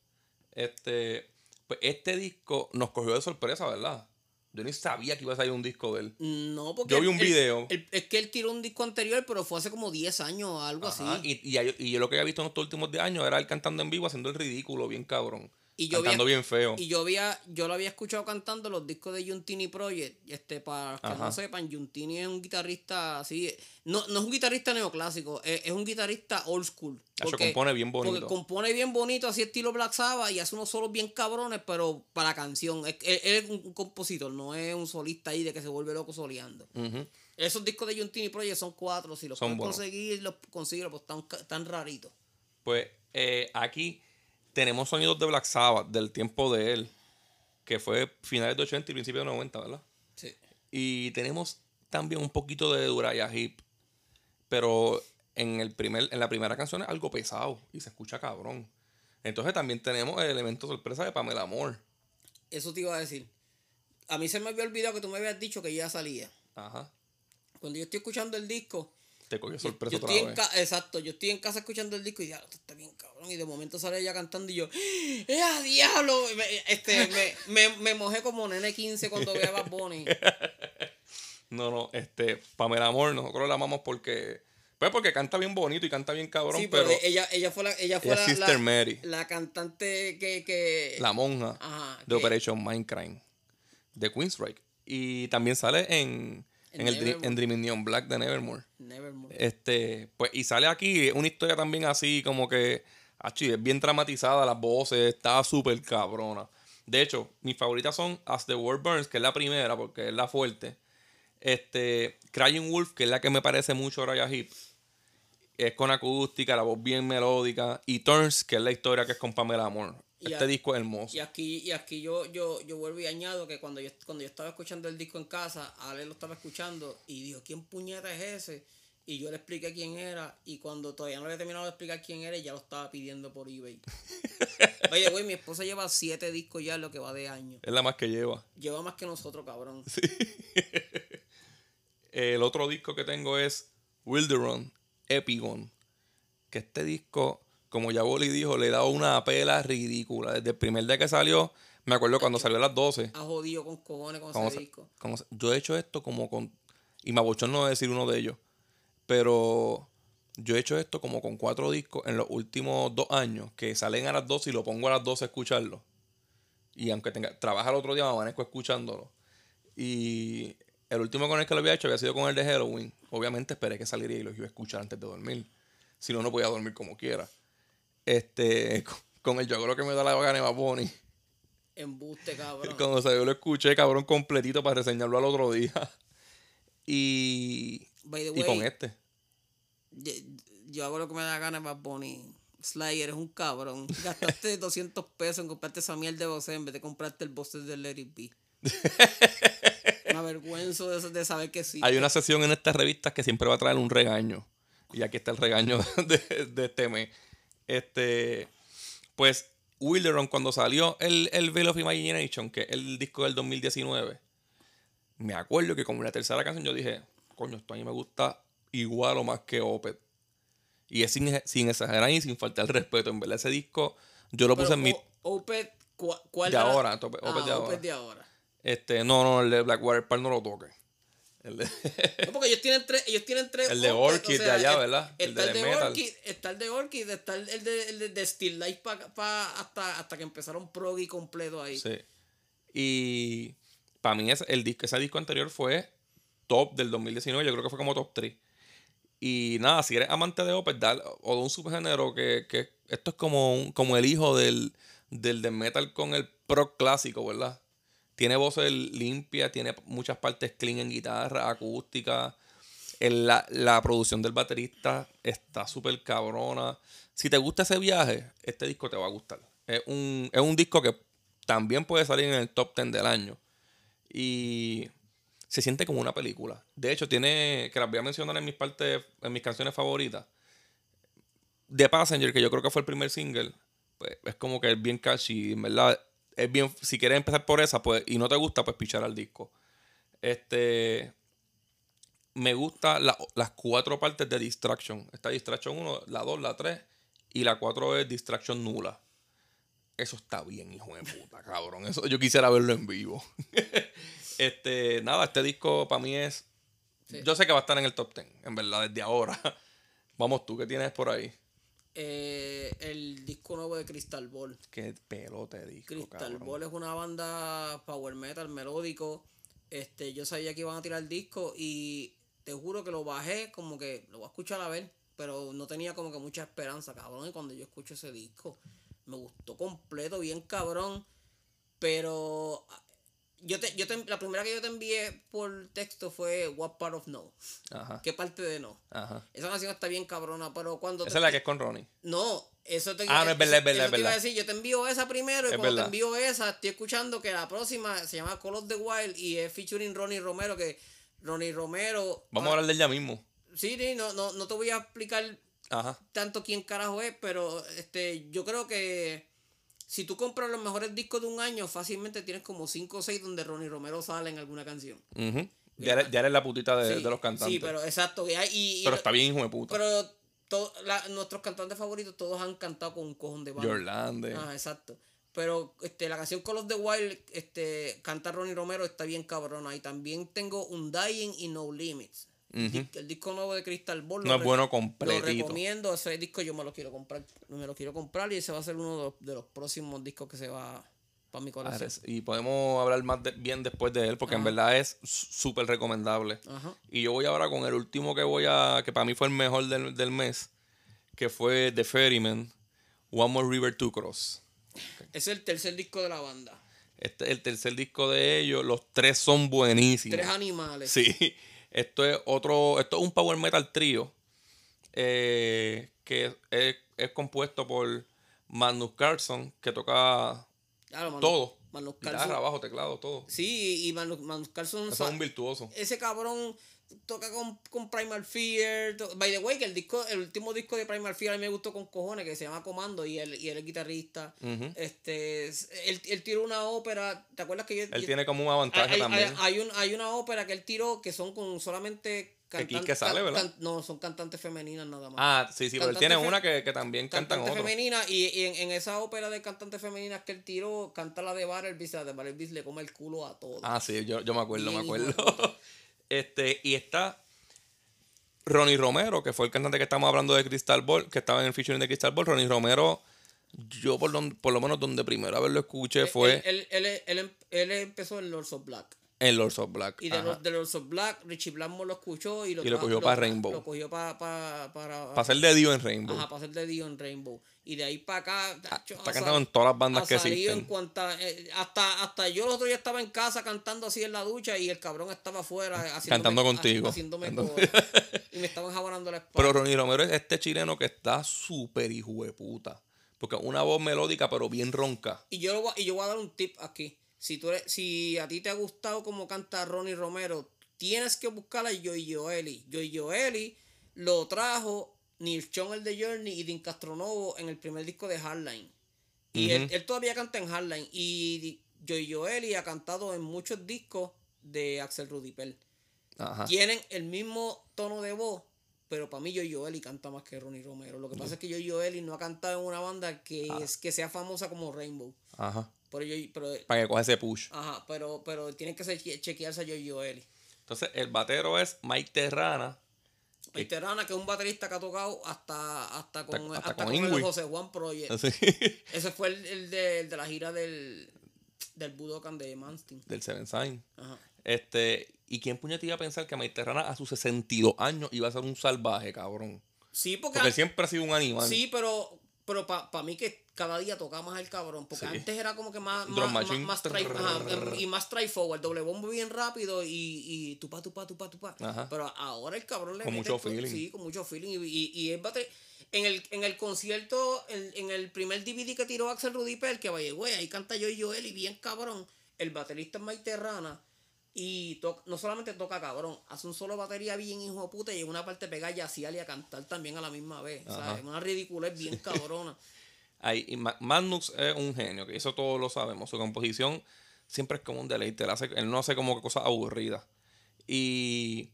Este, pues este disco nos cogió de sorpresa, ¿verdad? Yo ni sabía que iba a salir un disco de él. No, porque. Yo vi un él- video. él- es que él tiró un disco anterior, pero fue hace como 10 años o algo Ajá, así. Y, y yo lo que había visto en estos últimos 10 años era él cantando en vivo, haciendo el ridículo, bien cabrón. Y yo cantando había- bien feo. Y yo había, yo lo había escuchado cantando los discos de Juntini Project. Este, para los que Ajá. no sepan, Juntini es un guitarrista así. No, no es un guitarrista neoclásico, es, es un guitarrista old school. Hacho, compone bien bonito. Porque compone bien bonito, así estilo Black Sabbath, y hace unos solos bien cabrones, pero para canción. Él, él es un, un compositor, no es un solista ahí de que se vuelve loco soleando. Esos discos de Juntini Project son cuatro, si los Son puedes buenos. conseguir, los consigues, pues están, están raritos. Pues eh, aquí tenemos sonidos de Black Sabbath del tiempo de él, que fue finales de 80 y principios de 90, ¿verdad? Sí. Y tenemos también un poquito de Duraya Hip. Pero en, el primer, en la primera canción es algo pesado y se escucha cabrón. Entonces también tenemos el elemento sorpresa de Pamela Moore. Eso te iba a decir. A mí se me había olvidado que tú me habías dicho que ya salía. Ajá. Cuando yo estoy escuchando el disco, Te cogió sorpresa yo otra vez. ca- exacto, yo estoy en casa escuchando el disco y esto está bien cabrón. Y de momento sale ella cantando y yo, ¡eh, a diablo! Me- Este, me, me, me mojé como nene 15 cuando veía a Bad Bunny. *laughs* No, no, este, Pamela Moore, nosotros la amamos porque. Pues porque canta bien bonito y canta bien cabrón, Sí, pero pero ella, ella fue la, ella fue ella la, Sister la- Mary. la cantante que, que la monja Ajá, de que- Operation Mindcrime de Queenstrike. Y también sale en, En el, en Dreaming Neon Black de Nevermore. Nevermore. Este, pues, y sale aquí una historia también así, como que, achi, es bien dramatizada, las voces, está súper cabrona. De hecho, mis favoritas son As the World Burns, que es la primera, porque es la fuerte. Este, Crying Wolf, que es la que me parece mucho a Raya Hip. Es con acústica, la voz bien melódica. Y Turns, que es la historia que es con Pamela Moore. Y Este a- disco es hermoso. Y aquí, y aquí yo, yo, yo vuelvo y añado que cuando yo, cuando yo estaba escuchando el disco en casa, Ale lo estaba escuchando y dijo, ¿quién puñeta es ese? Y yo le expliqué quién era y cuando todavía no había terminado de explicar quién era, ya lo estaba pidiendo por eBay. *laughs* Oye, güey, mi esposa lleva siete discos ya en lo que va de año. Es la más que lleva. Lleva más que nosotros, cabrón. *laughs* El otro disco que tengo es Wilderon Epigon. Que este disco, como ya Boli dijo, le he dado una pela ridícula. Desde el primer día que salió, me acuerdo cuando salió a las 12. Ha jodido con cojones con ese se- disco. como yo he hecho esto como con. Y me abochorno no decir uno de ellos. Pero yo he hecho esto como con cuatro discos en los últimos dos años. Que salen a las 12 y lo pongo a las 12 a escucharlo. Y aunque tenga, trabaja el otro día, me amanezco escuchándolo. Y el último con el que lo había hecho había sido con el de Halloween. Obviamente esperé que saliera y lo iba a escuchar antes de dormir. Si no, no podía dormir como quiera. Este, con, con el yo creo que me da la gana Bad Bunny. Embuste, cabrón. *laughs* Cuando salió lo escuché, cabrón, completito para reseñarlo al otro día. Y, By the y con este. yo, yo hago lo que me da gana, Bad Bunny. Slayer es un cabrón. Gastaste *laughs* 200 pesos en comprarte esa mierda de voz en vez de comprarte el boss de Let It Be. *laughs* Me avergüenzo de, de saber que sí. Hay una sesión en estas revistas que siempre va a traer un regaño. Y aquí está el regaño de, de este mes. Este, pues, Wilderon, cuando salió el, el Veil of Imagination, que es el disco del 2019, me acuerdo que como la tercera canción yo dije, coño, esto a mí me gusta igual o más que Opeth. Y es sin, sin exagerar y sin faltar el respeto. En verdad, ese disco yo lo Pero, puse en mi... Opeth, ¿cu- ¿cuál De ahora, Opeth Ah, de ahora. Opeth de ahora. Este, no, no, el de Blackwater Park no lo toque. El de- No, porque ellos tienen tres, ellos tienen tres El de Orchid de allá, ¿verdad? El Está de el de, metal. Orchid, está el de Orchid, está el, de, el de, de Still Life pa, pa- hasta, hasta que empezaron proggy completo ahí. Sí. Y para mí ese, el disco, ese disco anterior fue top del 2019, yo creo que fue como top 3. Y nada, si eres amante de Opeth o de un subgénero que, que esto es como, un- como el hijo del, del death metal con el pro clásico, ¿verdad? Tiene voces limpias, tiene muchas partes clean en guitarra, acústica. La, la producción del baterista está súper cabrona. Si te gusta ese viaje, este disco te va a gustar. Es un, es un disco que también puede salir en el top 10 del año. Y se siente como una película. De hecho, tiene, que las voy a mencionar en mis partes, en mis canciones favoritas. The Passenger, que yo creo que fue el primer single, pues es como que es bien catchy, verdad. Es bien, si quieres empezar por esa, pues, y no te gusta, pues pichar al disco. Este. Me gusta la- las cuatro partes de Distraction. Está Distraction 1, la 2, la 3 y la 4 es Distraction nula. Eso está bien, hijo de puta, cabrón. Eso yo quisiera verlo en vivo. *laughs* este, nada, este disco para mí es. Sí. Yo sé que va a estar en el top 10, en verdad, desde ahora. *laughs* Vamos tú, ¿qué tienes por ahí? Eh, el disco nuevo de Crystal Ball. Qué pelote de disco, Crystal cabrón. Ball es una banda power metal melódico. Este, yo sabía que iban a tirar el disco y te juro que lo bajé como que lo voy a escuchar a ver, pero no tenía como que mucha esperanza, cabrón. Y cuando yo escucho ese disco, me gustó completo, bien cabrón. Pero yo te, yo te, la primera que yo te envié por texto fue What Part of No. Ajá. ¿Qué parte de No? Ajá. Esa canción está bien cabrona, pero cuando Esa es la que es con Ronnie. no, eso te Ah, no, es verdad, es verdad, es te iba a verdad. decir, yo te envío esa primero y Es cuando verdad. te envío esa, estoy escuchando que la próxima se llama Call of the Wild y es featuring Ronnie Romero, que Ronnie Romero. Vamos a ah, hablar de ella mismo. Sí, sí, no, no, no te voy a explicar Ajá. tanto quién carajo es, pero este, yo creo que si tú compras los mejores discos de un año, fácilmente tienes como 5 o 6 donde Ronnie Romero sale en alguna canción. Ya, eres, ya eres la putita de, Sí, de los cantantes. Sí, pero exacto. y y- Pero está bien, hijo de puta. pero to- la- nuestros cantantes favoritos todos han cantado con un cojón de banda. Yorlande. Ah, exacto. Pero este, la canción Call of the Wild, este, canta Ronnie Romero, está bien cabrona. Y también tengo Undying y No Limits. El disco nuevo de Crystal Ball. No lo es bueno Lo completito. recomiendo. Ese disco yo me lo quiero comprar. Me lo quiero comprar y ese va a ser uno de los, de los próximos discos que se va para mi corazón. Ares. Y podemos hablar más de- bien después de él, porque en verdad es súper recomendable. Ajá. Y yo voy ahora con el último que voy a. que para mí fue el mejor del, del mes, que fue The Ferryman, One More River to Cross. Es el tercer disco de la banda. Este es el tercer disco de ellos. Los tres son buenísimos. Tres animales. Sí. Esto es otro. Esto es un power metal trío. eh, que es, es compuesto por Magnus Carlson, que toca Claro, Manu- todo. Guitarra, Carlson- bajo, teclado, todo. Sí, y Manu, Manu Carlson Eso es un virtuoso. ese cabrón toca con, con Primal Fear. to- By the way, que el disco, el último disco de Primal Fear a mí me gustó con cojones, que se llama Comando, y él, y él es guitarrista. Este, es- él, él tiró una ópera, ¿te acuerdas que yo, Él yo- tiene como un avantaje hay, también. hay- hay un- hay una ópera que él tiró que son con solamente Aquí que sale, ¿verdad? no, son cantantes femeninas nada más. ah, sí, sí, pero él tiene una que, que también cantan cantante otro. femenina y, y en, en esa ópera de cantantes femeninas que él tiró canta la de Barrelby, la de Barrelby le come el culo a todos. Ah, sí, yo, yo me acuerdo, me Bien, acuerdo. *laughs* este, y está Ronnie Romero, que fue el cantante que estamos hablando de Crystal Ball, que estaba en el featuring de Crystal Ball. Ronnie Romero, yo por, don- por lo menos donde primera vez lo escuché fue Él, él, él, él, em- él empezó en Lords of Black. en Lords of Black. Y de, los, de Lords of Black, Richie Blackmore lo escuchó y lo, Y lo cogió para Rainbow. Lo cogió pa- pa- para, Para ser de Dio en Rainbow. Ajá, para hacer de Dio en Rainbow. Y de ahí para acá. tacho, está cantando en todas las bandas que existen. En cuanta, eh, hasta, hasta yo el otro día estaba en casa cantando así en la ducha y el cabrón estaba afuera *laughs* Cantando contigo. Haciéndome coro. *laughs* y me estaban jabonando la espalda. Pero Ronnie Romero es este chileno que está súper hijo de puta. Porque una voz melódica, pero bien ronca. Y yo, lo voy, a- y yo voy a dar un tip aquí. Si, tú eres, si a ti te ha gustado como canta Ronnie Romero, tienes que buscar a. Joy Joeli lo trajo Neil Chong, el de Journey, y Dean Castronovo en el primer disco de Hardline. Y él, él todavía canta en Hardline. Y Joy Joeli ha cantado en muchos discos de Axel Rudipel. Ajá. Tienen el mismo tono de voz, pero para mí Joy Joeli canta más que Ronnie Romero. Lo que pasa es que Joy Joeli no ha cantado en una banda que, Ah. es, que sea famosa como Rainbow. Ajá. Pero, yo, pero, Para que coja ese push. ajá, pero, pero tienen que ser- chequearse a Joy Joeli. Entonces, el batero es Mike Terrana. Veterana, que es un baterista que ha tocado hasta, hasta con, Hasta- hasta hasta con con el. José Juan Project. Así, *laughs* Ese fue el, el de, el de la gira del, del Budokan de Manstein. del Seven Sign. Ajá. Este, ¿y quién puñete iba a pensar que Mike Terrana a sus 62 años iba a ser un salvaje, cabrón? Sí, porque, Porque él siempre ha sido un animal. sí, pero, pero para mí que, cada día toca más el cabrón. Porque Sí. antes era como que más, más, más, más try- ajá, y más try forward, doble bombo bien rápido y, y tupa, tupa, tupa, tupa. Ajá. Pero ahora el cabrón le Con mete mucho feeling. Sí, con mucho feeling. Y, y, y el bate- en el, en el concierto, en, en el primer DVD que tiró Axel Rudy Pell, que vaya, güey, ahí canta yo y Joel y bien cabrón. El baterista es Mike Terrana. Y to- no solamente toca cabrón, hace un solo batería bien hijo de puta y en una parte pega y a cantar también a la misma vez. Ajá. ¿sabes? Una ridiculez bien cabrona. *laughs* Ahí, y Ma- Magnus es un genio, que eso todos lo sabemos. Su composición siempre es como un deleite. Él, hace- él no hace como cosas aburridas. Y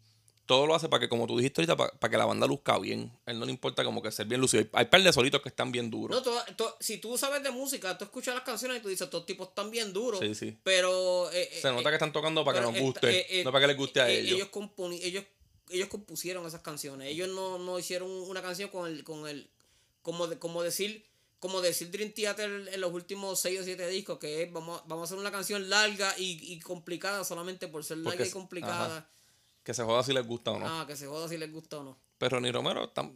todo lo hace para que, como tú dijiste ahorita, para, que la banda luzca bien. A él no le importa como que ser bien lucido. Hay, hay par de solitos que están bien duros. No, to- to- si tú sabes de música, tú escuchas las canciones y tú dices, estos tipos están bien duros. Sí, sí. Pero. eh, Se eh, nota que están tocando para que nos guste, eh, eh, no para que les guste a eh, ellos. Ellos, ellos, ellos compusieron esas canciones. Ellos no, no hicieron una canción con el. Con el como, de- como decir. Como decir Dream Theater en los últimos 6 o 7 discos, que es vamos, a- vamos a hacer una canción larga y, y complicada solamente por ser larga Porque y es- complicada. Que se joda si les gusta o no. Ah, que se joda si les gusta o no. Pero Ronnie Romero está,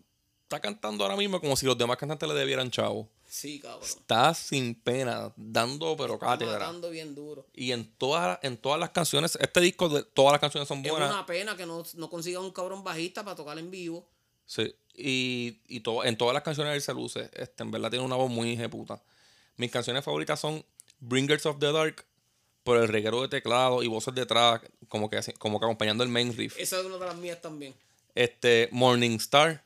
está cantando ahora mismo como si los demás cantantes le debieran chavo. Sí, cabrón. Está sin pena, dando pero Está cátedra. matando bien duro. Y en todas, en todas las canciones, este disco de todas las canciones son Es buenas. una pena que no, no consiga un cabrón bajista para tocar en vivo. Sí, y, y to- en todas las canciones él se luce. Este, en verdad tiene una voz muy puta. Mis canciones favoritas son Bringers of the Dark, por el reguero de teclado y voces detrás, como que, como que acompañando el main riff. Esa es una de las mías también. Este, Morning Star,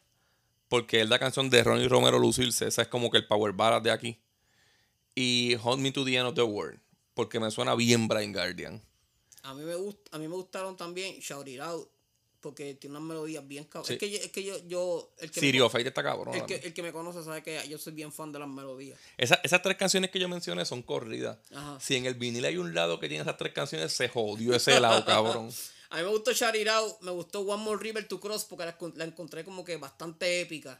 porque es la canción de Ronnie Romero Lucirse. Esa es como que el power ballad de aquí. Y Hold Me to the End of the World, porque me suena bien Brian Guardian. A mí me gusta, a mí me gustaron también Shout It Out, porque tiene unas melodías bien cabronas. Sí. Es que yo, es que yo, yo el que Sirio está cabrón. el que, el que me conoce sabe que yo soy bien fan de las melodías. Esa- esas tres canciones que yo mencioné son corridas. Ajá. Si en el vinil hay un lado que tiene esas tres canciones, se jodió ese lado, cabrón. *laughs* A mí me gustó Out, me gustó One More River to Cross porque la, la encontré como que bastante épica.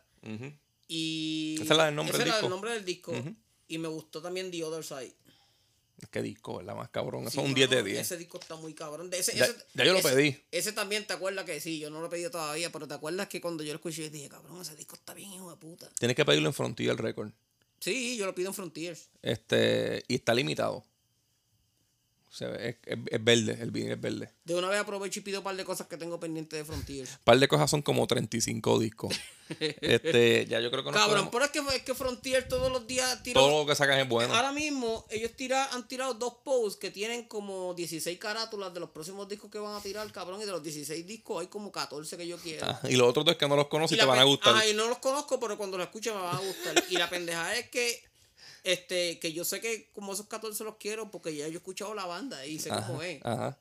Y Esa es la del nombre esa del es la disco. nombre del disco. Y me gustó también The Other Side. Qué disco, ¿verdad? Más cabrón. Eso Sí, es un 10 de mano, 10. Ese disco está muy cabrón. Ese, Ya- ese- ya yo lo ese- pedí. Ese también, ¿te acuerdas que sí? Yo no lo he pedido todavía, pero ¿te acuerdas que cuando yo lo escuché yo dije, cabrón, ese disco está bien, hijo de puta? Tienes que pedirlo en Frontier Record. Sí, yo lo pido en Frontiers. Este, y está limitado. O sea, es, es- es verde, el vinil es verde. De una vez aprovecho y pido un par de cosas que tengo pendientes de Frontiers. Un par de cosas son como 35 discos. *laughs* este, ya yo creo que no Cabrón, pero es que, es que Frontier todos los días tira. Todo lo que sacan es bueno. Ahora mismo, ellos tira, han tirado dos posts que tienen como 16 carátulas de los próximos discos que van a tirar, cabrón. Y de los 16 discos hay como 14 que yo quiero. Ah, y los otros dos que no los conoces y te van a gustar. Ajá, y no los conozco, pero cuando los escuche me van a gustar. y la pendeja es que este que yo sé que como esos 14 los quiero porque ya yo he escuchado la banda y sé cómo es. Ajá.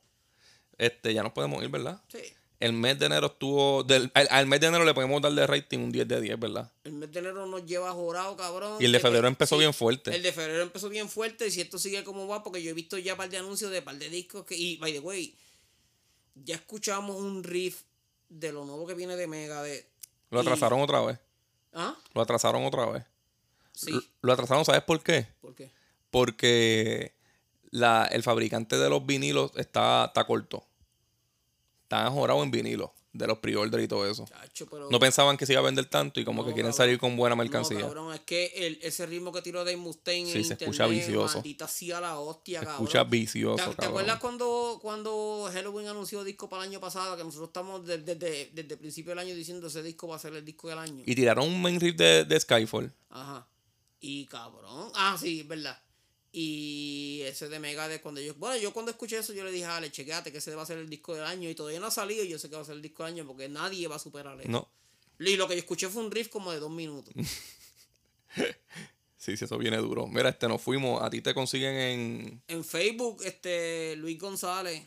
Este, ya nos podemos ir, ¿verdad? Sí. El mes de enero estuvo. Del, al, al mes de enero le podemos dar de rating un 10 de 10, ¿verdad? El mes de enero nos lleva jorado, cabrón. Y el de febrero empezó sí, bien fuerte. El de febrero empezó bien fuerte. Y si esto sigue como va, porque yo he visto ya un par de anuncios de par de discos que. Y by the way, ya escuchamos un riff de lo nuevo que viene de Megadeth. Lo Y- atrasaron otra vez. ¿Ah? Lo atrasaron otra vez. Sí. Lo- atrasaron, ¿sabes por qué? ¿Por qué? Porque la, el fabricante de los vinilos está, está corto. Está ajorado en vinilos de los pre-order y todo eso. Chacho, pero. No pensaban que se iba a vender tanto y como que quieren cabrón. salir con buena mercancía. No, cabrón, es que el, ese ritmo que tiró Dave Mustaine Sí, en se internet, escucha vicioso. maldita sea la hostia, Se cabrón. escucha vicioso, ¿Te, te cabrón. acuerdas cuando, cuando Halloween anunció disco para el año pasado? Que nosotros estamos desde, desde, desde el principio del año diciendo ese disco va a ser el disco del año. Y tiraron un main riff de, de Skyfall. Ajá. Y cabrón. Ah, sí, es verdad. Y ese de Megadeth, cuando yo. Bueno, yo cuando escuché eso, yo le dije, Ale, chequeate que ese va a ser el disco del año. Y todavía no ha salido. Y yo sé que va a ser el disco del año porque nadie va a superar eso. No. Y lo que yo escuché fue un riff como de dos minutos. *laughs* Sí, sí, eso viene duro. Mira, este, nos fuimos. A ti te consiguen en en Facebook, este Luis González.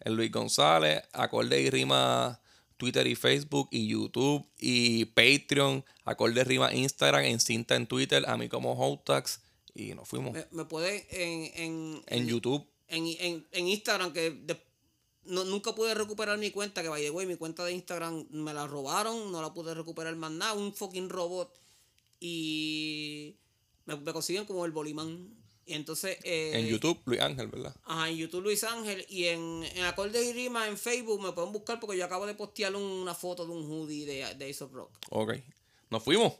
el Luis González, Acorde y Rima, Twitter y Facebook y YouTube y Patreon, Acorde Rima Instagram, en cinta en Twitter, a mí como Hotax y nos fuimos. Me, me puede en, en, En YouTube, en, en, en Instagram que de- no, nunca pude recuperar mi cuenta, que by the way, mi cuenta de Instagram me la robaron, no la pude recuperar más nada, un fucking robot. Y me, me consiguen como el Bolimán. Y entonces... eh, en YouTube, Luis Ángel, ¿verdad? Ajá, en YouTube Luis Ángel y en, en Acordes y Rima en Facebook me pueden buscar porque yo acabo de postear una foto de un hoodie de, de Ace of Rock. Ok. Nos fuimos.